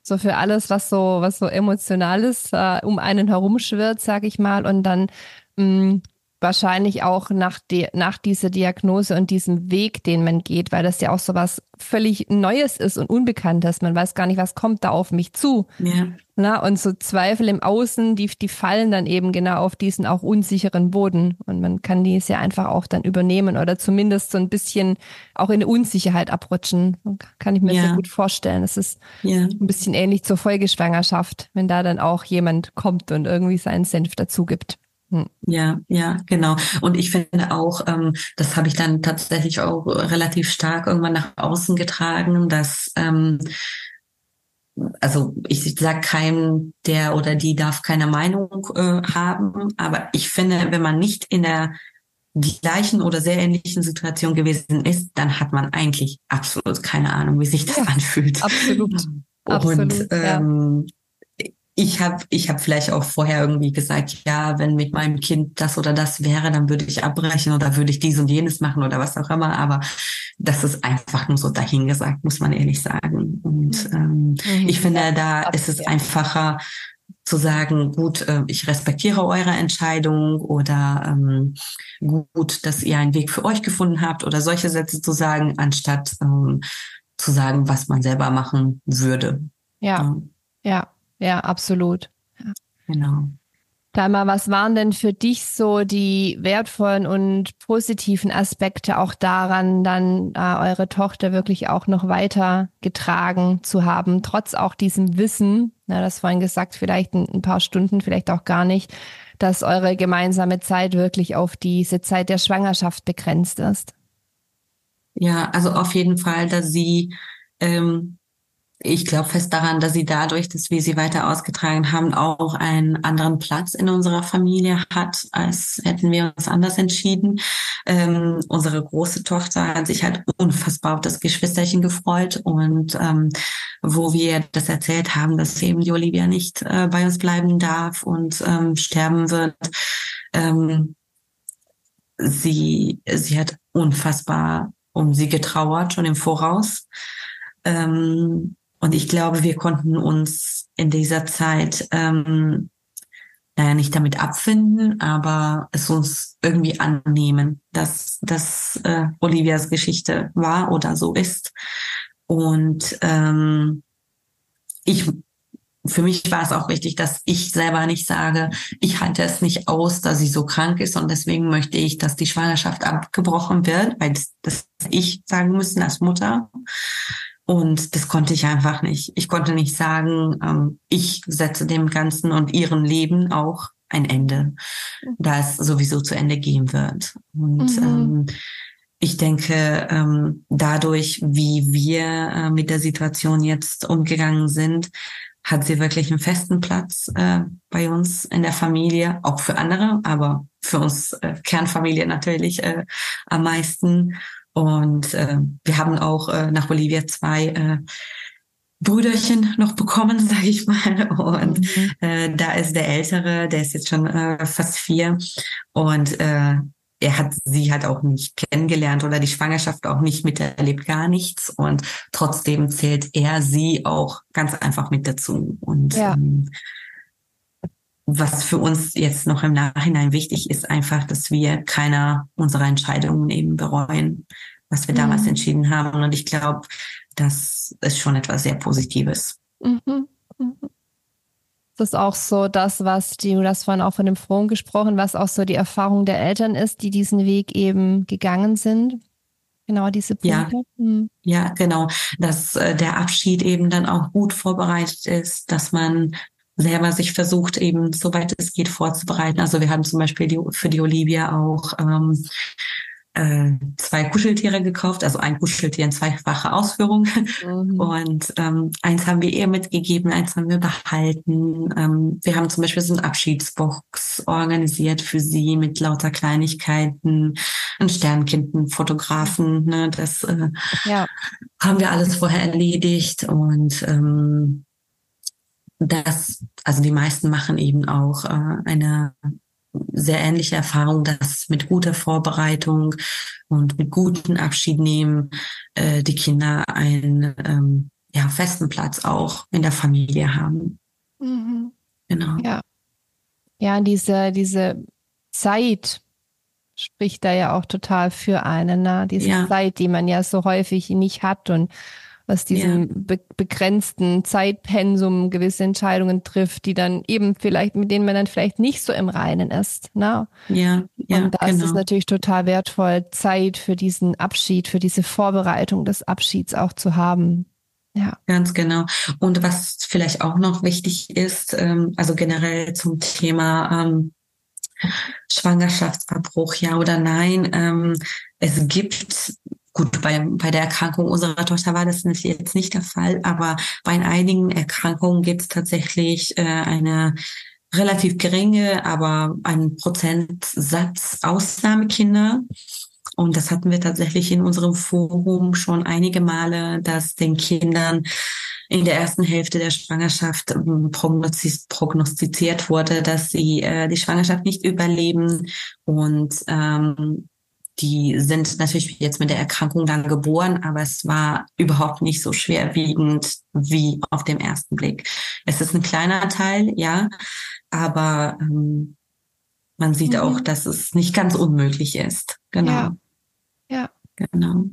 So für alles, was so, was so emotionales äh, um einen herumschwirrt, sag ich mal. Und dann mh, mm, wahrscheinlich auch nach, die, nach dieser Diagnose und diesem Weg, den man geht, weil das ja auch so was völlig Neues ist und Unbekanntes. Man weiß gar nicht, was kommt da auf mich zu. Ja. Na, und so Zweifel im Außen, die, die fallen dann eben genau auf diesen auch unsicheren Boden. Und man kann dies ja einfach auch dann übernehmen oder zumindest so ein bisschen auch in Unsicherheit abrutschen. Kann ich mir ja. sehr gut vorstellen. Das ist ja. ein bisschen ähnlich zur Folgeschwangerschaft, wenn da dann auch jemand kommt und irgendwie seinen Senf dazu gibt. Ja, ja, genau. Und ich finde auch, ähm, das habe ich dann tatsächlich auch relativ stark irgendwann nach außen getragen, dass ähm, also ich sage keinem, der oder die darf keine Meinung äh, haben, aber ich finde, wenn man nicht in der gleichen oder sehr ähnlichen Situation gewesen ist, dann hat man eigentlich absolut keine Ahnung, wie sich das ja, anfühlt. Absolut. Und absolut, ähm, ja ich habe ich hab vielleicht auch vorher irgendwie gesagt, ja, wenn mit meinem Kind das oder das wäre, dann würde ich abbrechen oder würde ich dies und jenes machen oder was auch immer. Aber das ist einfach nur so dahingesagt, muss man ehrlich sagen. Und mhm. ähm, mhm. ich finde, da ist es einfacher zu sagen, gut, äh, ich respektiere eure Entscheidung oder ähm, gut, dass ihr einen Weg für euch gefunden habt oder solche Sätze zu sagen, anstatt ähm, zu sagen, was man selber machen würde. Ja, ja. Ja, absolut. Ja. Genau. Dalma, was waren denn für dich so die wertvollen und positiven Aspekte auch daran, dann äh, eure Tochter wirklich auch noch weiter getragen zu haben, trotz auch diesem Wissen, na, das vorhin gesagt, vielleicht ein, ein paar Stunden, vielleicht auch gar nicht, dass eure gemeinsame Zeit wirklich auf diese Zeit der Schwangerschaft begrenzt ist? Ja, also auf jeden Fall, dass sie ähm, ich glaube fest daran, dass sie dadurch, dass wir sie weiter ausgetragen haben, auch einen anderen Platz in unserer Familie hat, als hätten wir uns anders entschieden. Ähm, unsere große Tochter hat sich halt unfassbar auf das Geschwisterchen gefreut und ähm, wo wir das erzählt haben, dass eben die Olivia nicht äh, bei uns bleiben darf und ähm, sterben wird. Ähm, sie, sie hat unfassbar um sie getrauert, schon im Voraus. Ähm, und ich glaube, wir konnten uns in dieser Zeit, ähm, naja, nicht damit abfinden, aber es uns irgendwie annehmen, dass das äh, Olivias Geschichte war oder so ist. Und ähm, ich für mich war es auch wichtig, dass ich selber nicht sage, ich halte es nicht aus, dass sie so krank ist und deswegen möchte ich, dass die Schwangerschaft abgebrochen wird, weil das, das ich sagen müssen als Mutter. Und das konnte ich einfach nicht. Ich konnte nicht sagen, ähm, ich setze dem Ganzen und ihrem Leben auch ein Ende, da es sowieso zu Ende gehen wird. Und mhm. ähm, ich denke, ähm, dadurch, wie wir äh, mit der Situation jetzt umgegangen sind, hat sie wirklich einen festen Platz äh, bei uns in der Familie, auch für andere, aber für uns äh, Kernfamilie natürlich äh, am meisten. Und äh, wir haben auch äh, nach Bolivia zwei äh, Brüderchen noch bekommen, sage ich mal. Und mhm. äh, da ist der Ältere, der ist jetzt schon äh, fast vier. Und äh, er hat sie halt auch nicht kennengelernt oder die Schwangerschaft auch nicht miterlebt, gar nichts. Und trotzdem zählt er sie auch ganz einfach mit dazu. Und ja. ähm, was für uns jetzt noch im Nachhinein wichtig ist, einfach, dass wir keiner unserer Entscheidungen eben bereuen, was wir mhm. damals entschieden haben. Und ich glaube, das ist schon etwas sehr Positives. Mhm. Mhm. Das ist auch so das, was die, du hast vorhin auch von dem Frohen gesprochen, was auch so die Erfahrung der Eltern ist, die diesen Weg eben gegangen sind. Genau diese Punkte. Ja, mhm. ja genau. Dass äh, der Abschied eben dann auch gut vorbereitet ist, dass man selber sich versucht, eben soweit es geht vorzubereiten. Also wir haben zum Beispiel die, für die Olivia auch ähm, äh, zwei Kuscheltiere gekauft, also ein Kuscheltier in zweifacher Ausführung. Mhm. Und ähm, eins haben wir ihr mitgegeben, eins haben wir behalten. Ähm, wir haben zum Beispiel so eine Abschiedsbox organisiert für sie mit lauter Kleinigkeiten, ein Sternkind, ein Fotografen. Ne, das äh, ja. haben wir alles vorher erledigt und ähm, das, also die meisten machen eben auch äh, eine sehr ähnliche Erfahrung, dass mit guter Vorbereitung und mit gutem Abschied nehmen äh, die Kinder einen ähm, ja, festen Platz auch in der Familie haben. Mhm. Genau. Ja. Ja, diese, diese Zeit spricht da ja auch total für einen, ne? Diese ja. Zeit, die man ja so häufig nicht hat und was diesem ja. be begrenzten Zeitpensum gewisse Entscheidungen trifft, die dann eben vielleicht, mit denen man dann vielleicht nicht so im Reinen ist. Ne? Ja, ja, Und da genau. ist es natürlich total wertvoll, Zeit für diesen Abschied, für diese Vorbereitung des Abschieds auch zu haben. Ja. Ganz genau. Und was vielleicht auch noch wichtig ist, ähm, also generell zum Thema ähm, Schwangerschaftsabbruch, ja oder nein. Ähm, es gibt Gut, bei, bei der Erkrankung unserer Tochter war das jetzt nicht der Fall, aber bei einigen Erkrankungen gibt es tatsächlich äh, eine relativ geringe, aber einen Prozentsatz Ausnahmekinder. Und das hatten wir tatsächlich in unserem Forum schon einige Male, dass den Kindern in der ersten Hälfte der Schwangerschaft ähm, prognostiziert wurde, dass sie äh, die Schwangerschaft nicht überleben und ähm, die sind natürlich jetzt mit der Erkrankung dann geboren, aber es war überhaupt nicht so schwerwiegend wie auf dem ersten Blick. Es ist ein kleiner Teil, ja, aber ähm, man sieht mhm. auch, dass es nicht ganz unmöglich ist. Genau. Ja. ja. Genau.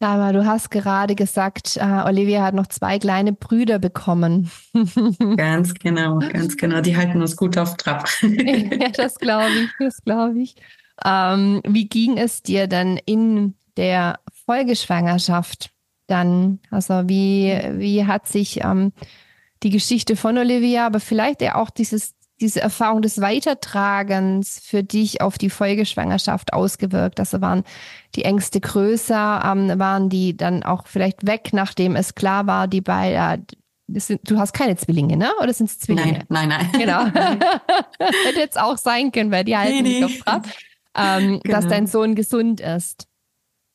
Aber du hast gerade gesagt, äh, Olivia hat noch zwei kleine Brüder bekommen. ganz genau, ganz genau. Die halten uns gut auf Trab. ja, das glaube ich, das glaube ich. Ähm, wie ging es dir dann in der Folgeschwangerschaft dann? Also wie, wie hat sich ähm, die Geschichte von Olivia, aber vielleicht ja auch dieses, diese Erfahrung des Weitertragens für dich auf die Folgeschwangerschaft ausgewirkt? Also waren die Ängste größer, ähm, waren die dann auch vielleicht weg, nachdem es klar war, die beiden, sind, du hast keine Zwillinge, ne? Oder sind es Zwillinge? Nein, nein, nein. Genau. Hätte jetzt auch sein können, weil die halten nee, nicht auf ähm, genau. dass dein Sohn gesund ist.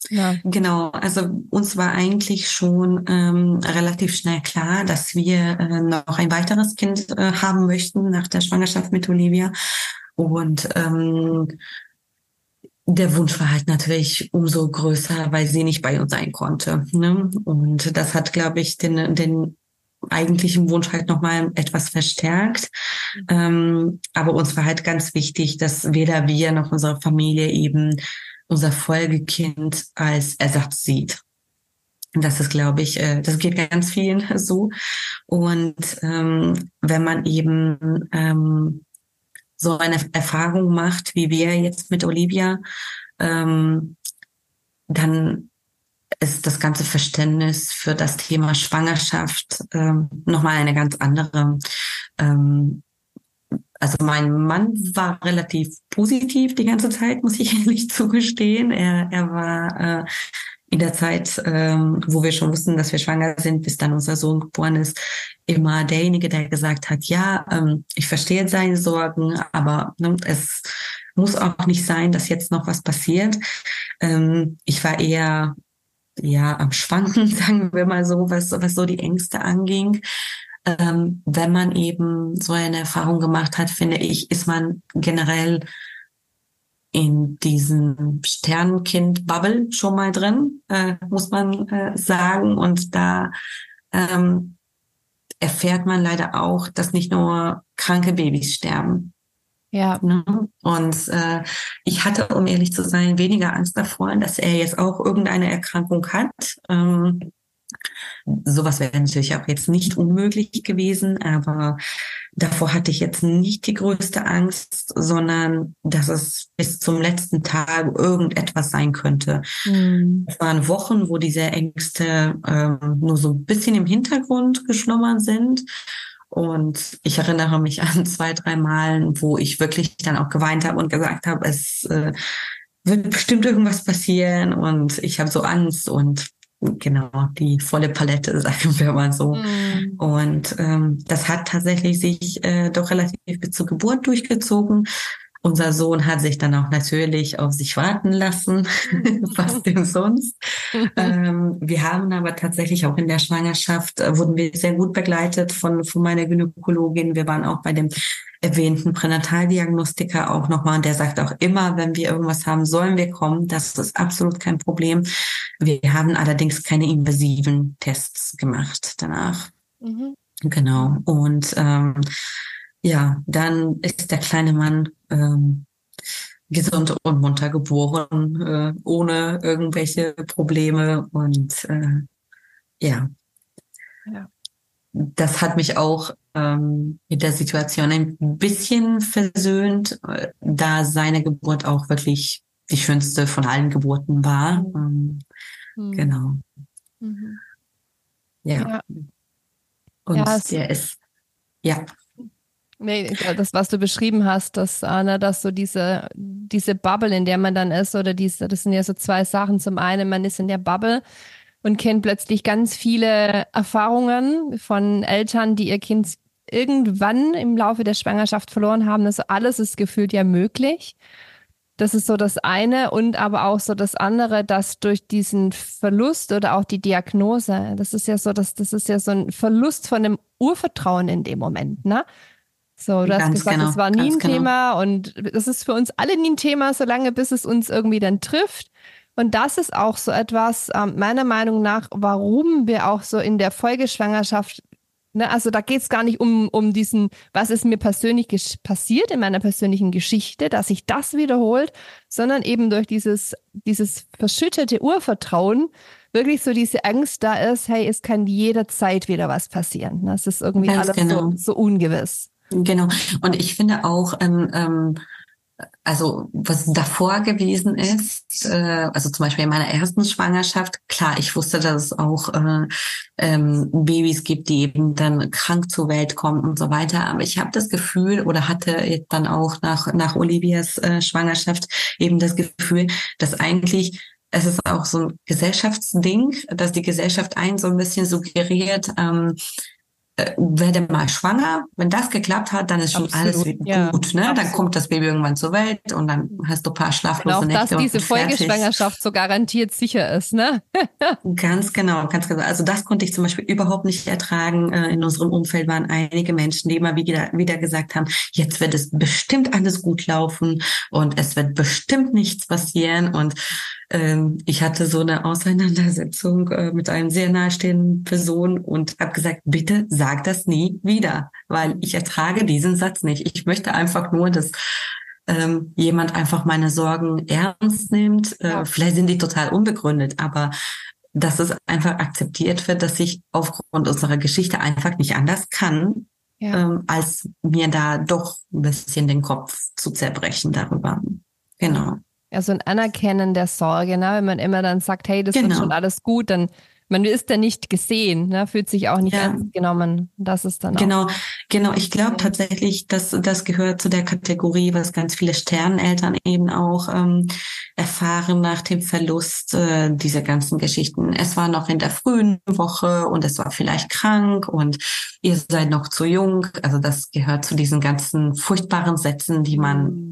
Ja. Genau, also uns war eigentlich schon ähm, relativ schnell klar, dass wir äh, noch ein weiteres Kind äh, haben möchten nach der Schwangerschaft mit Olivia. Und ähm, der Wunsch war halt natürlich umso größer, weil sie nicht bei uns sein konnte. Ne? Und das hat, glaube ich, den, den eigentlichen Wunsch halt nochmal etwas verstärkt. Mhm. Ähm, aber uns war halt ganz wichtig, dass weder wir noch unsere Familie eben unser Folgekind als Ersatz sieht. Das ist, glaube ich, äh, das geht ganz vielen so. Und ähm, wenn man eben ähm, so eine Erfahrung macht, wie wir jetzt mit Olivia, ähm, dann ist das ganze Verständnis für das Thema Schwangerschaft ähm, nochmal eine ganz andere. Ähm, also mein Mann war relativ positiv die ganze Zeit, muss ich ehrlich zugestehen. Er, er war äh, in der Zeit, ähm, wo wir schon wussten, dass wir schwanger sind, bis dann unser Sohn geboren ist, immer derjenige, der gesagt hat, ja, ähm, ich verstehe seine Sorgen, aber ne, es muss auch nicht sein, dass jetzt noch was passiert. Ähm, ich war eher ja am Schwanken, sagen wir mal so, was, was so die Ängste anging. Ähm, wenn man eben so eine Erfahrung gemacht hat, finde ich, ist man generell in diesem Sternenkind-Bubble schon mal drin, äh, muss man äh, sagen. Und da ähm, erfährt man leider auch, dass nicht nur kranke Babys sterben. Ja. Ne? Und äh, ich hatte, um ehrlich zu sein, weniger Angst davor, dass er jetzt auch irgendeine Erkrankung hat. Ähm, sowas wäre natürlich auch jetzt nicht unmöglich gewesen, aber davor hatte ich jetzt nicht die größte Angst, sondern dass es bis zum letzten Tag irgendetwas sein könnte. Mhm. Es waren Wochen, wo diese Ängste ähm, nur so ein bisschen im Hintergrund geschlummert sind. Und ich erinnere mich an zwei, drei Malen, wo ich wirklich dann auch geweint habe und gesagt habe, es äh, wird bestimmt irgendwas passieren und ich habe so Angst und genau die volle Palette, sagen wir mal so. Mhm. Und ähm, das hat tatsächlich sich äh, doch relativ bis zur Geburt durchgezogen. Unser Sohn hat sich dann auch natürlich auf sich warten lassen, was denn sonst. ähm, wir haben aber tatsächlich auch in der Schwangerschaft, äh, wurden wir sehr gut begleitet von, von meiner Gynäkologin. Wir waren auch bei dem erwähnten Pränataldiagnostiker auch nochmal und der sagt auch immer, wenn wir irgendwas haben, sollen wir kommen. Das ist absolut kein Problem. Wir haben allerdings keine invasiven Tests gemacht danach. Mhm. Genau. Und ähm, ja, dann ist der kleine Mann ähm, gesund und munter geboren, äh, ohne irgendwelche Probleme. Und äh, ja. ja, das hat mich auch ähm, mit der Situation ein bisschen versöhnt, äh, da seine Geburt auch wirklich die schönste von allen Geburten war. Mhm. Ähm, mhm. Genau. Mhm. Ja. ja. Und ja, der ist, ja. Nee, das, was du beschrieben hast, dass, Anna, dass so diese, diese Bubble, in der man dann ist, oder diese, das sind ja so zwei Sachen. Zum einen, man ist in der Bubble und kennt plötzlich ganz viele Erfahrungen von Eltern, die ihr Kind irgendwann im Laufe der Schwangerschaft verloren haben. Das alles ist gefühlt ja möglich. Das ist so das eine und aber auch so das andere, dass durch diesen Verlust oder auch die Diagnose, das ist ja so, dass das ist ja so ein Verlust von dem Urvertrauen in dem Moment, ne? So, du ganz hast gesagt, genau, das war nie ein genau. Thema und das ist für uns alle nie ein Thema, solange bis es uns irgendwie dann trifft. Und das ist auch so etwas, ähm, meiner Meinung nach, warum wir auch so in der Folgeschwangerschaft Ne, also da geht es gar nicht um, um diesen, was ist mir persönlich passiert in meiner persönlichen Geschichte, dass sich das wiederholt, sondern eben durch dieses, dieses verschüttete Urvertrauen wirklich so diese Angst da ist, hey, es kann jederzeit wieder was passieren. Das ist irgendwie Ganz alles genau. so, so ungewiss. Genau. Und ich finde auch, ähm, ähm, also was davor gewesen ist, äh, also zum Beispiel in meiner ersten Schwangerschaft, klar, ich wusste, dass es auch äh, ähm, Babys gibt, die eben dann krank zur Welt kommen und so weiter. Aber ich habe das Gefühl oder hatte dann auch nach, nach Olivias äh, Schwangerschaft eben das Gefühl, dass eigentlich es ist auch so ein Gesellschaftsding, dass die Gesellschaft einen so ein bisschen suggeriert, ähm, äh, werde mal schwanger. Wenn das geklappt hat, dann ist schon Absolut, alles ja. gut. Ne? Dann kommt das Baby irgendwann zur Welt und dann hast du ein paar schlaflose Nächte. Auch dass diese Folgeschwangerschaft so garantiert sicher ist, ne? ganz genau, ganz genau. Also das konnte ich zum Beispiel überhaupt nicht ertragen. Äh, in unserem Umfeld waren einige Menschen, die immer wieder, wieder gesagt haben, jetzt wird es bestimmt alles gut laufen und es wird bestimmt nichts passieren und ich hatte so eine Auseinandersetzung äh, mit einem sehr nahestehenden Person und habe gesagt, bitte sag das nie wieder, weil ich ertrage diesen Satz nicht. Ich möchte einfach nur, dass ähm, jemand einfach meine Sorgen ernst nimmt. Äh, vielleicht sind die total unbegründet, aber dass es einfach akzeptiert wird, dass ich aufgrund unserer Geschichte einfach nicht anders kann, ja. ähm, als mir da doch ein bisschen den Kopf zu zerbrechen darüber. Genau. Ja, so ein Anerkennen der Sorge, ne? wenn man immer dann sagt, hey, das genau. wird schon alles gut, dann man ist dann nicht gesehen, ne? fühlt sich auch nicht ja. ernst genommen. Das ist dann genau, auch. genau. Ich glaube tatsächlich, dass das gehört zu der Kategorie, was ganz viele Sterneltern eben auch ähm, erfahren nach dem Verlust äh, dieser ganzen Geschichten. Es war noch in der frühen Woche und es war vielleicht krank und ihr seid noch zu jung. Also das gehört zu diesen ganzen furchtbaren Sätzen, die man mhm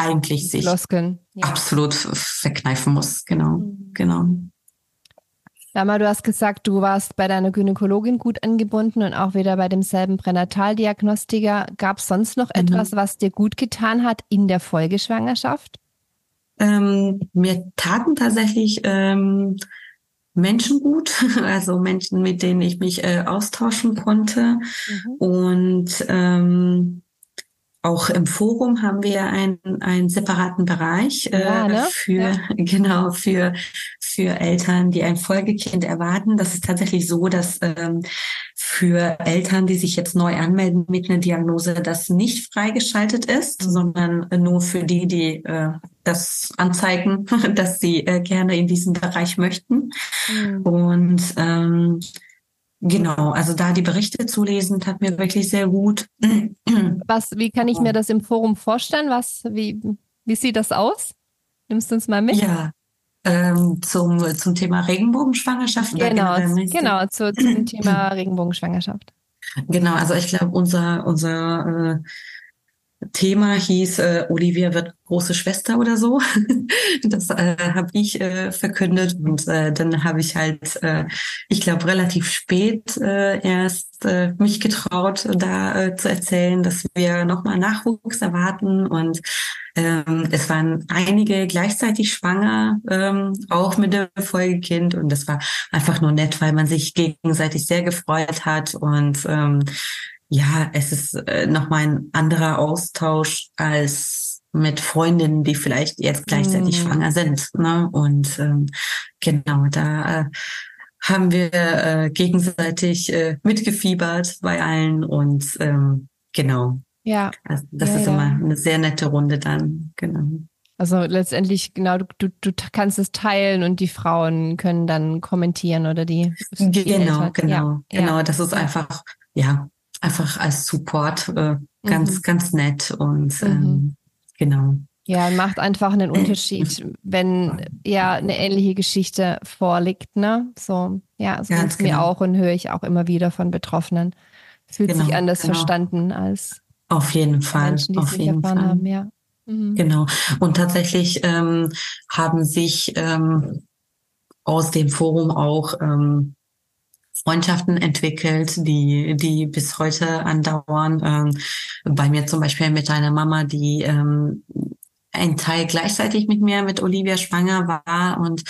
eigentlich sich Floskeln, ja. absolut verkneifen muss. Genau, mhm. genau. Lama, du hast gesagt, du warst bei deiner Gynäkologin gut angebunden und auch wieder bei demselben Pränataldiagnostiker. Gab es sonst noch mhm. etwas, was dir gut getan hat in der Folgeschwangerschaft? Ähm, mir taten tatsächlich ähm, Menschen gut, also Menschen, mit denen ich mich äh, austauschen konnte. Mhm. Und ähm, auch im Forum haben wir einen, einen separaten Bereich äh, ja, ne? für ja. genau für für Eltern, die ein Folgekind erwarten. Das ist tatsächlich so, dass ähm, für Eltern, die sich jetzt neu anmelden mit einer Diagnose, das nicht freigeschaltet ist, sondern nur für die, die äh, das anzeigen, dass sie äh, gerne in diesem Bereich möchten. Mhm. Und ähm, Genau, also da die Berichte zu lesen, tat mir wirklich sehr gut. Was, wie kann ich mir das im Forum vorstellen? Was, wie, wie sieht das aus? Nimmst du uns mal mit? Ja, ähm, zum, zum Thema Regenbogenschwangerschaft. Genau, genau, zu, zum Thema Regenbogenschwangerschaft. Genau, also ich glaube, unser, unser äh, Thema hieß, äh, Olivia wird große Schwester oder so. das äh, habe ich äh, verkündet. Und äh, dann habe ich halt, äh, ich glaube, relativ spät äh, erst äh, mich getraut, da äh, zu erzählen, dass wir nochmal Nachwuchs erwarten. Und ähm, es waren einige gleichzeitig schwanger, ähm, auch mit dem Folgekind. Und das war einfach nur nett, weil man sich gegenseitig sehr gefreut hat. Und ähm, ja, es ist äh, nochmal ein anderer Austausch als mit Freundinnen, die vielleicht jetzt gleichzeitig mm. schwanger sind. Ne? Und ähm, genau, da äh, haben wir äh, gegenseitig äh, mitgefiebert bei allen und ähm, genau. Ja. Also das ja, ist ja. immer eine sehr nette Runde dann, genau. Also letztendlich, genau, du, du, du kannst es teilen und die Frauen können dann kommentieren oder die. die genau, Eltern. genau, ja. genau. Das ist einfach, ja, einfach als Support äh, ganz, Mhm. ganz nett und Mhm. ähm, genau. Ja, macht einfach einen Unterschied, wenn ja eine ähnliche Geschichte vorliegt, ne? So, ja, so geht's mir genau. auch und höre ich auch immer wieder von Betroffenen. Fühlt sich Genau, anders genau. verstanden als Auf jeden Fall, Menschen, es auf jeden Fall. haben, ja. Mhm. Genau. Und tatsächlich ähm, haben sich ähm, aus dem Forum auch ähm, Freundschaften entwickelt, die, die bis heute andauern. Ähm, bei mir zum Beispiel mit einer Mama, die ähm, ein Teil gleichzeitig mit mir, mit Olivia schwanger war und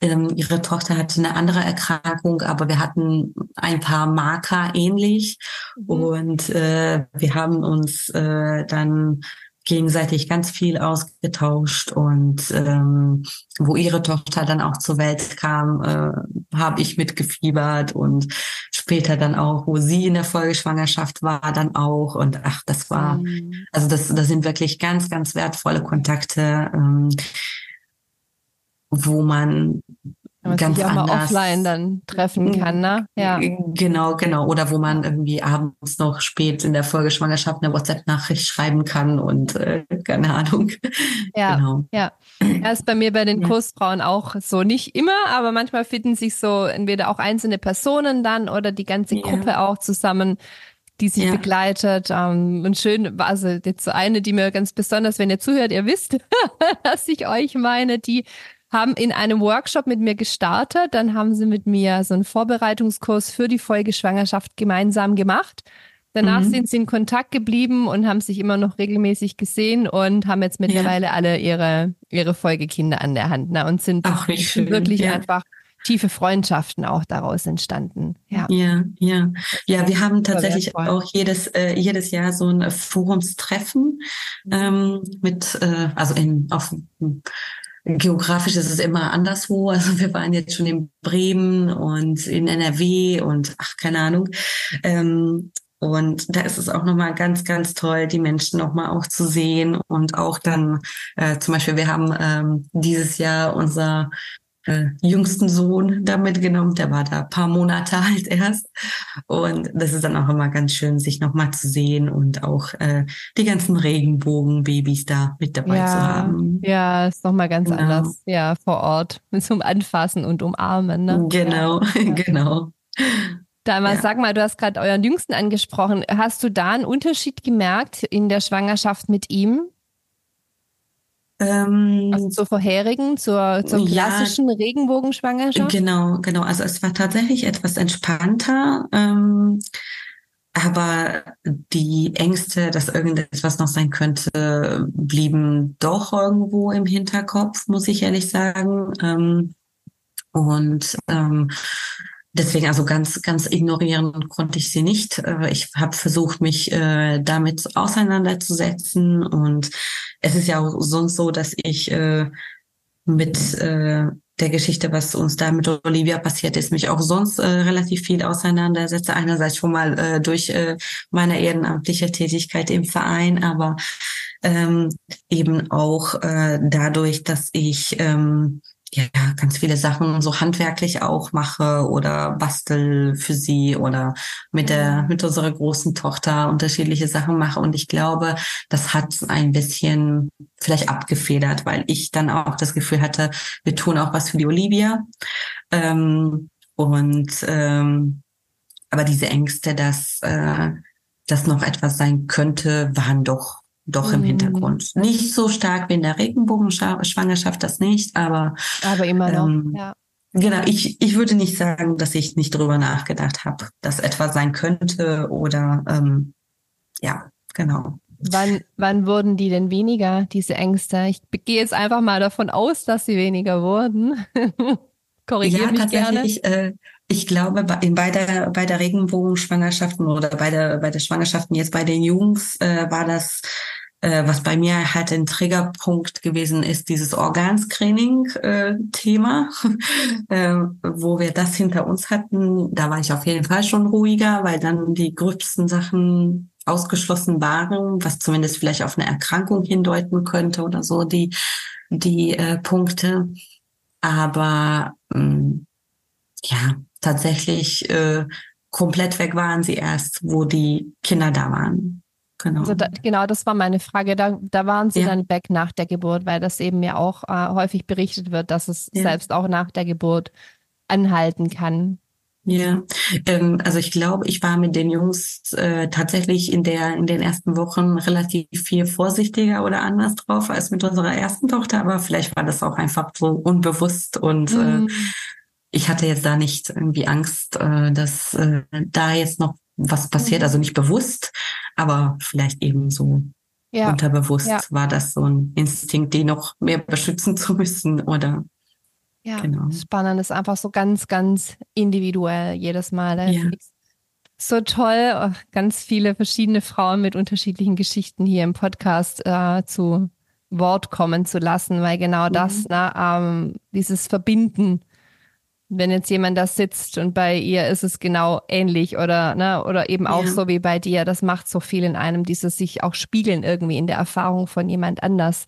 ähm, ihre Tochter hatte eine andere Erkrankung, aber wir hatten ein paar Marker ähnlich Mhm. und äh, wir haben uns äh, dann gegenseitig ganz viel ausgetauscht und ähm, wo ihre Tochter dann auch zur Welt kam, äh, habe ich mitgefiebert und später dann auch, wo sie in der Folgeschwangerschaft war, dann auch und ach, das war, Mhm. also das, das sind wirklich ganz, ganz wertvolle Kontakte, ähm, wo man Wenn man ganz sich auch mal anders offline dann treffen kann, ne? Ja. Genau, genau. Oder wo man irgendwie abends noch spät in der Folgeschwangerschaft eine WhatsApp-Nachricht schreiben kann und äh, keine Ahnung. Ja. Genau. Ja, ja, ist bei mir bei den Ja. Kursfrauen auch so. Nicht immer, aber manchmal finden sich so entweder auch einzelne Personen dann oder die ganze Ja. Gruppe auch zusammen, die sich Ja. begleitet. Ähm, und schön, also jetzt so eine, die mir ganz besonders, wenn ihr zuhört, ihr wisst, dass ich euch meine, die haben in einem Workshop mit mir gestartet. Dann haben sie mit mir so einen Vorbereitungskurs für die Folgeschwangerschaft gemeinsam gemacht. Danach Mhm. sind sie in Kontakt geblieben und haben sich immer noch regelmäßig gesehen und haben jetzt mittlerweile alle ihre, ihre Folgekinder an der Hand ne, und sind Ach, schön. wirklich ja. einfach tiefe Freundschaften auch daraus entstanden. Ja. Ja, ja. Ja, wir haben tatsächlich auch jedes, äh, jedes Jahr so ein äh, Forumstreffen ähm, mit, äh, also in, auf geografisch ist es immer anderswo. Also wir waren jetzt schon in Bremen und in NRW und ach, keine Ahnung. Ähm, und da ist es auch nochmal ganz, ganz toll, die Menschen nochmal auch zu sehen und auch dann, äh, zum Beispiel, wir haben ähm, dieses Jahr unser äh, jüngsten Sohn da mitgenommen, der war da ein paar Monate alt erst. Und das ist dann auch immer ganz schön, sich nochmal zu sehen und auch äh, die ganzen Regenbogenbabys da mit dabei zu haben. ja, ist nochmal ganz Genau. anders. Ja, vor Ort. Zum Anfassen und Umarmen. Ne? Genau, Ja. genau. Damals, Ja. sag mal, du hast gerade euren Jüngsten angesprochen. Hast du da einen Unterschied gemerkt in der Schwangerschaft mit ihm? Ähm, Also zur vorherigen, zur, zur Ja. klassischen Regenbogenschwangerschaft? Genau, genau. Also es war tatsächlich etwas entspannter. Ähm, aber die Ängste, dass irgendetwas noch sein könnte, blieben doch irgendwo im Hinterkopf, muss ich ehrlich sagen. Ähm, und ähm, deswegen, also ganz, ganz ignorieren konnte ich sie nicht. Äh, Ich habe versucht, mich äh, damit auseinanderzusetzen. Und es ist ja auch sonst so, dass ich äh, mit der Geschichte, was uns da mit Olivia passiert ist, mich auch sonst relativ viel auseinandersetze. Einerseits schon mal durch meine ehrenamtliche Tätigkeit im Verein, aber ähm, eben auch dadurch, dass ich ähm, ja ganz viele Sachen so handwerklich auch mache oder bastel für sie oder mit der mit unserer großen Tochter unterschiedliche Sachen mache. Und ich glaube, das hat ein bisschen vielleicht abgefedert, weil ich dann auch das Gefühl hatte, wir tun auch was für die Olivia. Ähm, und ähm, aber diese Ängste, dass äh, das noch etwas sein könnte, waren doch doch im mhm. Hintergrund. Nicht so stark wie in der Regenbogenschwangerschaft, das nicht, aber. Aber immer noch, ähm, ja. Genau, ich, ich würde nicht sagen, dass ich nicht drüber nachgedacht habe, dass etwas sein könnte oder ähm, ja, genau. Wann, wann wurden die denn weniger, diese Ängste? Ich gehe jetzt einfach mal davon aus, dass sie weniger wurden. Korrigiere ja, mich tatsächlich, gerne. Äh, ich glaube, bei, der, bei der Regenbogenschwangerschaften oder bei der, bei der Schwangerschaften jetzt bei den Jungs äh, war das äh, was bei mir halt ein Triggerpunkt gewesen ist, dieses Organscreening-Thema, äh, wo wir das hinter uns hatten. Da war ich auf jeden Fall schon ruhiger, weil dann die gröbsten Sachen ausgeschlossen waren, was zumindest vielleicht auf eine Erkrankung hindeuten könnte oder so, die, die äh, Punkte. Aber ähm, ja, tatsächlich äh, komplett weg waren sie erst, wo die Kinder da waren. Genau. Also da, genau, das war meine Frage. Da, da waren sie ja. dann weg nach der Geburt, weil das eben ja auch äh, häufig berichtet wird, dass es ja. selbst auch nach der Geburt anhalten kann. Ja, ähm, also ich glaube, ich war mit den Jungs äh, tatsächlich in der in den ersten Wochen relativ viel vorsichtiger oder anders drauf als mit unserer ersten Tochter, aber vielleicht war das auch einfach so unbewusst und äh, mhm. äh, ich hatte jetzt da nicht irgendwie Angst, äh, dass äh, da jetzt noch was passiert, mhm. also nicht bewusst, aber vielleicht eben so ja. unterbewusst ja. war das so ein Instinkt, die noch mehr beschützen zu müssen oder ja, genau. spannend ist einfach so ganz, ganz individuell jedes Mal. Ja. So toll, ganz viele verschiedene Frauen mit unterschiedlichen Geschichten hier im Podcast äh, zu Wort kommen zu lassen, weil genau mhm. das, ne, ähm, dieses Verbinden wenn jetzt jemand da sitzt und bei ihr ist es genau ähnlich oder, ne, oder eben auch ja. so wie bei dir, das macht so viel in einem, dieses sich auch spiegeln irgendwie in der Erfahrung von jemand anders.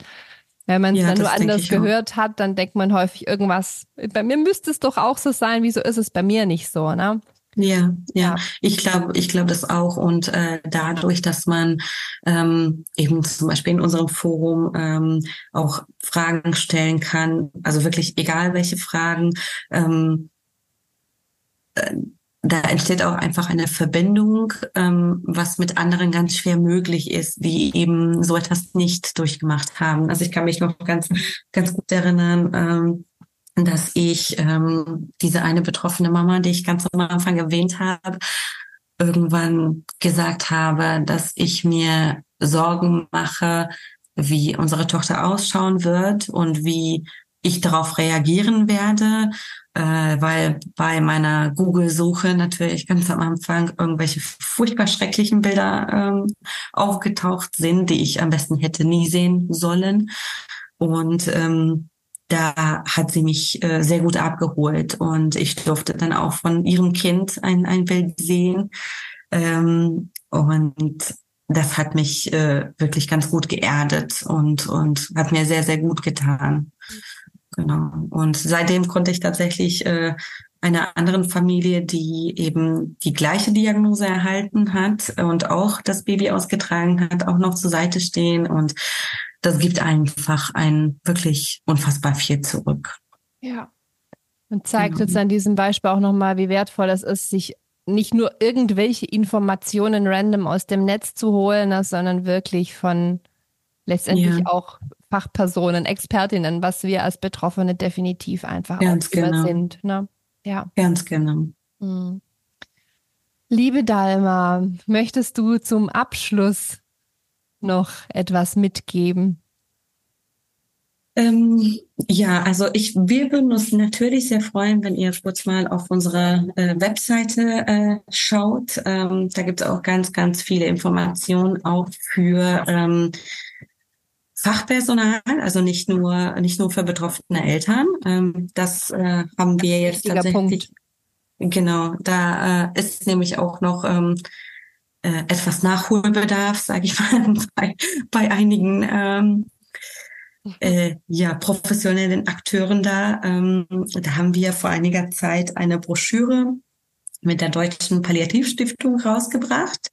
Wenn man es ja, dann nur anders gehört auch. hat, dann denkt man häufig irgendwas, bei mir müsste es doch auch so sein, wieso ist es bei mir nicht so, ne? Ja, ja, ich glaube, ich glaube das auch. Und äh, dadurch, dass man ähm, eben zum Beispiel in unserem Forum ähm, auch Fragen stellen kann, also wirklich egal welche Fragen, ähm, äh, da entsteht auch einfach eine Verbindung, ähm, was mit anderen ganz schwer möglich ist, die eben so etwas nicht durchgemacht haben. Also ich kann mich noch ganz, ganz gut erinnern. Ähm, dass ich ähm, diese eine betroffene Mama, die ich ganz am Anfang erwähnt habe, irgendwann gesagt habe, dass ich mir Sorgen mache, wie unsere Tochter ausschauen wird und wie ich darauf reagieren werde, äh, weil bei meiner Google-Suche natürlich ganz am Anfang irgendwelche furchtbar schrecklichen Bilder ähm, aufgetaucht sind, die ich am besten hätte nie sehen sollen. Und ähm, da hat sie mich äh, sehr gut abgeholt und ich durfte dann auch von ihrem Kind ein, ein Bild sehen. Ähm, und das hat mich äh, wirklich ganz gut geerdet und, und hat mir sehr, sehr gut getan. Genau. Und seitdem konnte ich tatsächlich äh, einer anderen Familie, die eben die gleiche Diagnose erhalten hat und auch das Baby ausgetragen hat, auch noch zur Seite stehen und das gibt einfach ein wirklich unfassbar viel zurück. Ja. Und zeigt genau. jetzt an diesem Beispiel auch nochmal, wie wertvoll es ist, sich nicht nur irgendwelche Informationen random aus dem Netz zu holen, ne, sondern wirklich von letztendlich ja. auch Fachpersonen, Expertinnen, was wir als Betroffene definitiv einfach Ganz genau. sind. Ne? Ja. Ganz genau. Mhm. Liebe Dalma, möchtest du zum Abschluss noch etwas mitgeben? Ähm, ja, also ich, wir würden uns natürlich sehr freuen, wenn ihr kurz mal auf unsere äh, Webseite äh, schaut. Ähm, da gibt es auch ganz, ganz viele Informationen auch für ähm, Fachpersonal, also nicht nur nicht nur für betroffene Eltern. Ähm, das äh, haben wir jetzt tatsächlich. Punkt. Genau, da äh, ist nämlich auch noch ähm, äh, etwas Nachholbedarf, sage ich mal, bei, bei einigen ähm, äh, ja, professionellen Akteuren da. Ähm, da haben wir vor einiger Zeit eine Broschüre mit der Deutschen Palliativstiftung rausgebracht,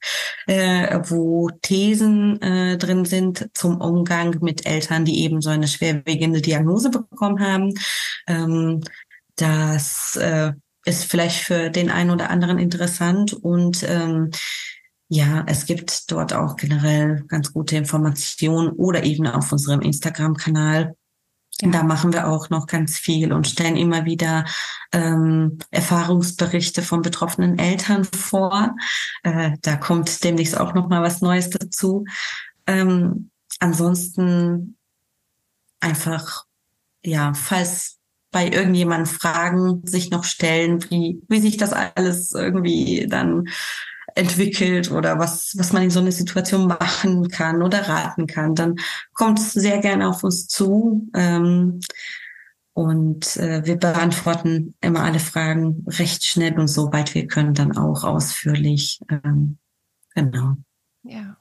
äh, wo Thesen äh, drin sind zum Umgang mit Eltern, die eben so eine schwerwiegende Diagnose bekommen haben. Ähm, das äh, ist vielleicht für den einen oder anderen interessant und ähm, ja, es gibt dort auch generell ganz gute Informationen oder eben auf unserem Instagram-Kanal. Ja. Da machen wir auch noch ganz viel und stellen immer wieder ähm, Erfahrungsberichte von betroffenen Eltern vor. Äh, da kommt demnächst auch noch mal was Neues dazu. Ähm, ansonsten einfach, ja, falls bei irgendjemanden Fragen sich noch stellen, wie, wie sich das alles irgendwie dann entwickelt oder was, was man in so einer Situation machen kann oder raten kann, dann kommt es sehr gerne auf uns zu. Ähm, und äh, wir beantworten immer alle Fragen recht schnell und soweit wir können dann auch ausführlich. Ähm, genau. Ja.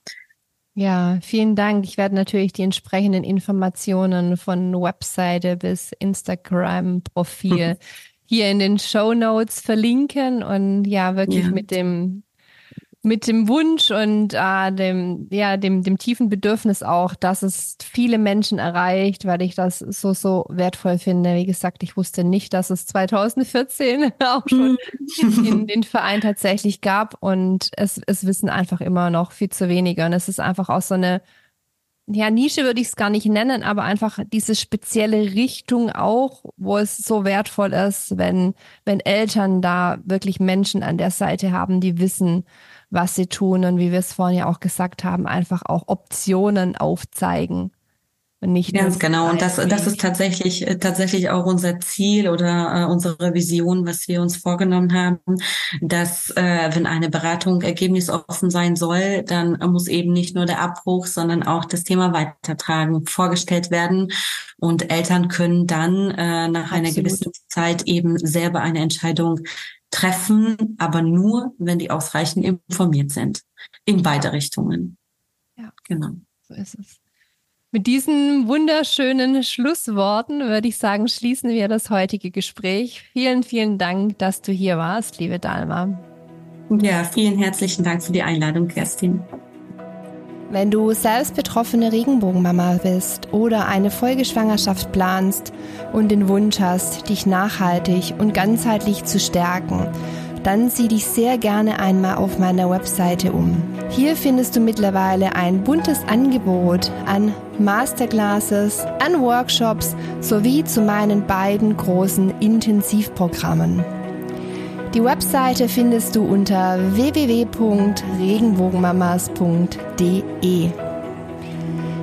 Ja, vielen Dank. Ich werde natürlich die entsprechenden Informationen von Webseite bis Instagram-Profil hier in den Show Notes verlinken und ja, wirklich ja. mit dem mit dem Wunsch und äh, dem, ja, dem, dem tiefen Bedürfnis auch, dass es viele Menschen erreicht, weil ich das so, so wertvoll finde. Wie gesagt, ich wusste nicht, dass es 2014 auch schon mhm. in, den Verein tatsächlich gab und es, es wissen einfach immer noch viel zu wenige. Und es ist einfach auch so eine, ja, Nische würde ich es gar nicht nennen, aber einfach diese spezielle Richtung auch, wo es so wertvoll ist, wenn, wenn Eltern da wirklich Menschen an der Seite haben, die wissen, was sie tun und wie wir es vorhin ja auch gesagt haben, einfach auch Optionen aufzeigen. Und nicht Ganz genau. Und das, das ist tatsächlich, äh, tatsächlich auch unser Ziel oder äh, unsere Vision, was wir uns vorgenommen haben, dass äh, wenn eine Beratung ergebnisoffen sein soll, dann muss eben nicht nur der Abbruch, sondern auch das Thema Weitertragen vorgestellt werden. Und Eltern können dann äh, nach Absolut. einer gewissen Zeit eben selber eine Entscheidung treffen, aber nur, wenn die ausreichend informiert sind. In beide Richtungen. Ja, genau. So ist es. Mit diesen wunderschönen Schlussworten würde ich sagen, schließen wir das heutige Gespräch. Vielen, vielen Dank, dass du hier warst, liebe Dalma. Ja, vielen herzlichen Dank für die Einladung, Kerstin. Wenn du selbst betroffene Regenbogenmama bist oder eine Folgeschwangerschaft planst und den Wunsch hast, dich nachhaltig und ganzheitlich zu stärken, dann sieh dich sehr gerne einmal auf meiner Webseite um. Hier findest du mittlerweile ein buntes Angebot an Masterclasses, an Workshops sowie zu meinen beiden großen Intensivprogrammen. Die Webseite findest du unter www.regenbogenmamas.de.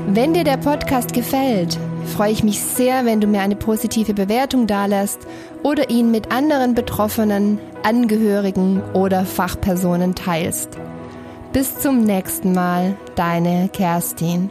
Wenn dir der Podcast gefällt, freue ich mich sehr, wenn du mir eine positive Bewertung dalässt oder ihn mit anderen Betroffenen, Angehörigen oder Fachpersonen teilst. Bis zum nächsten Mal, deine Kerstin.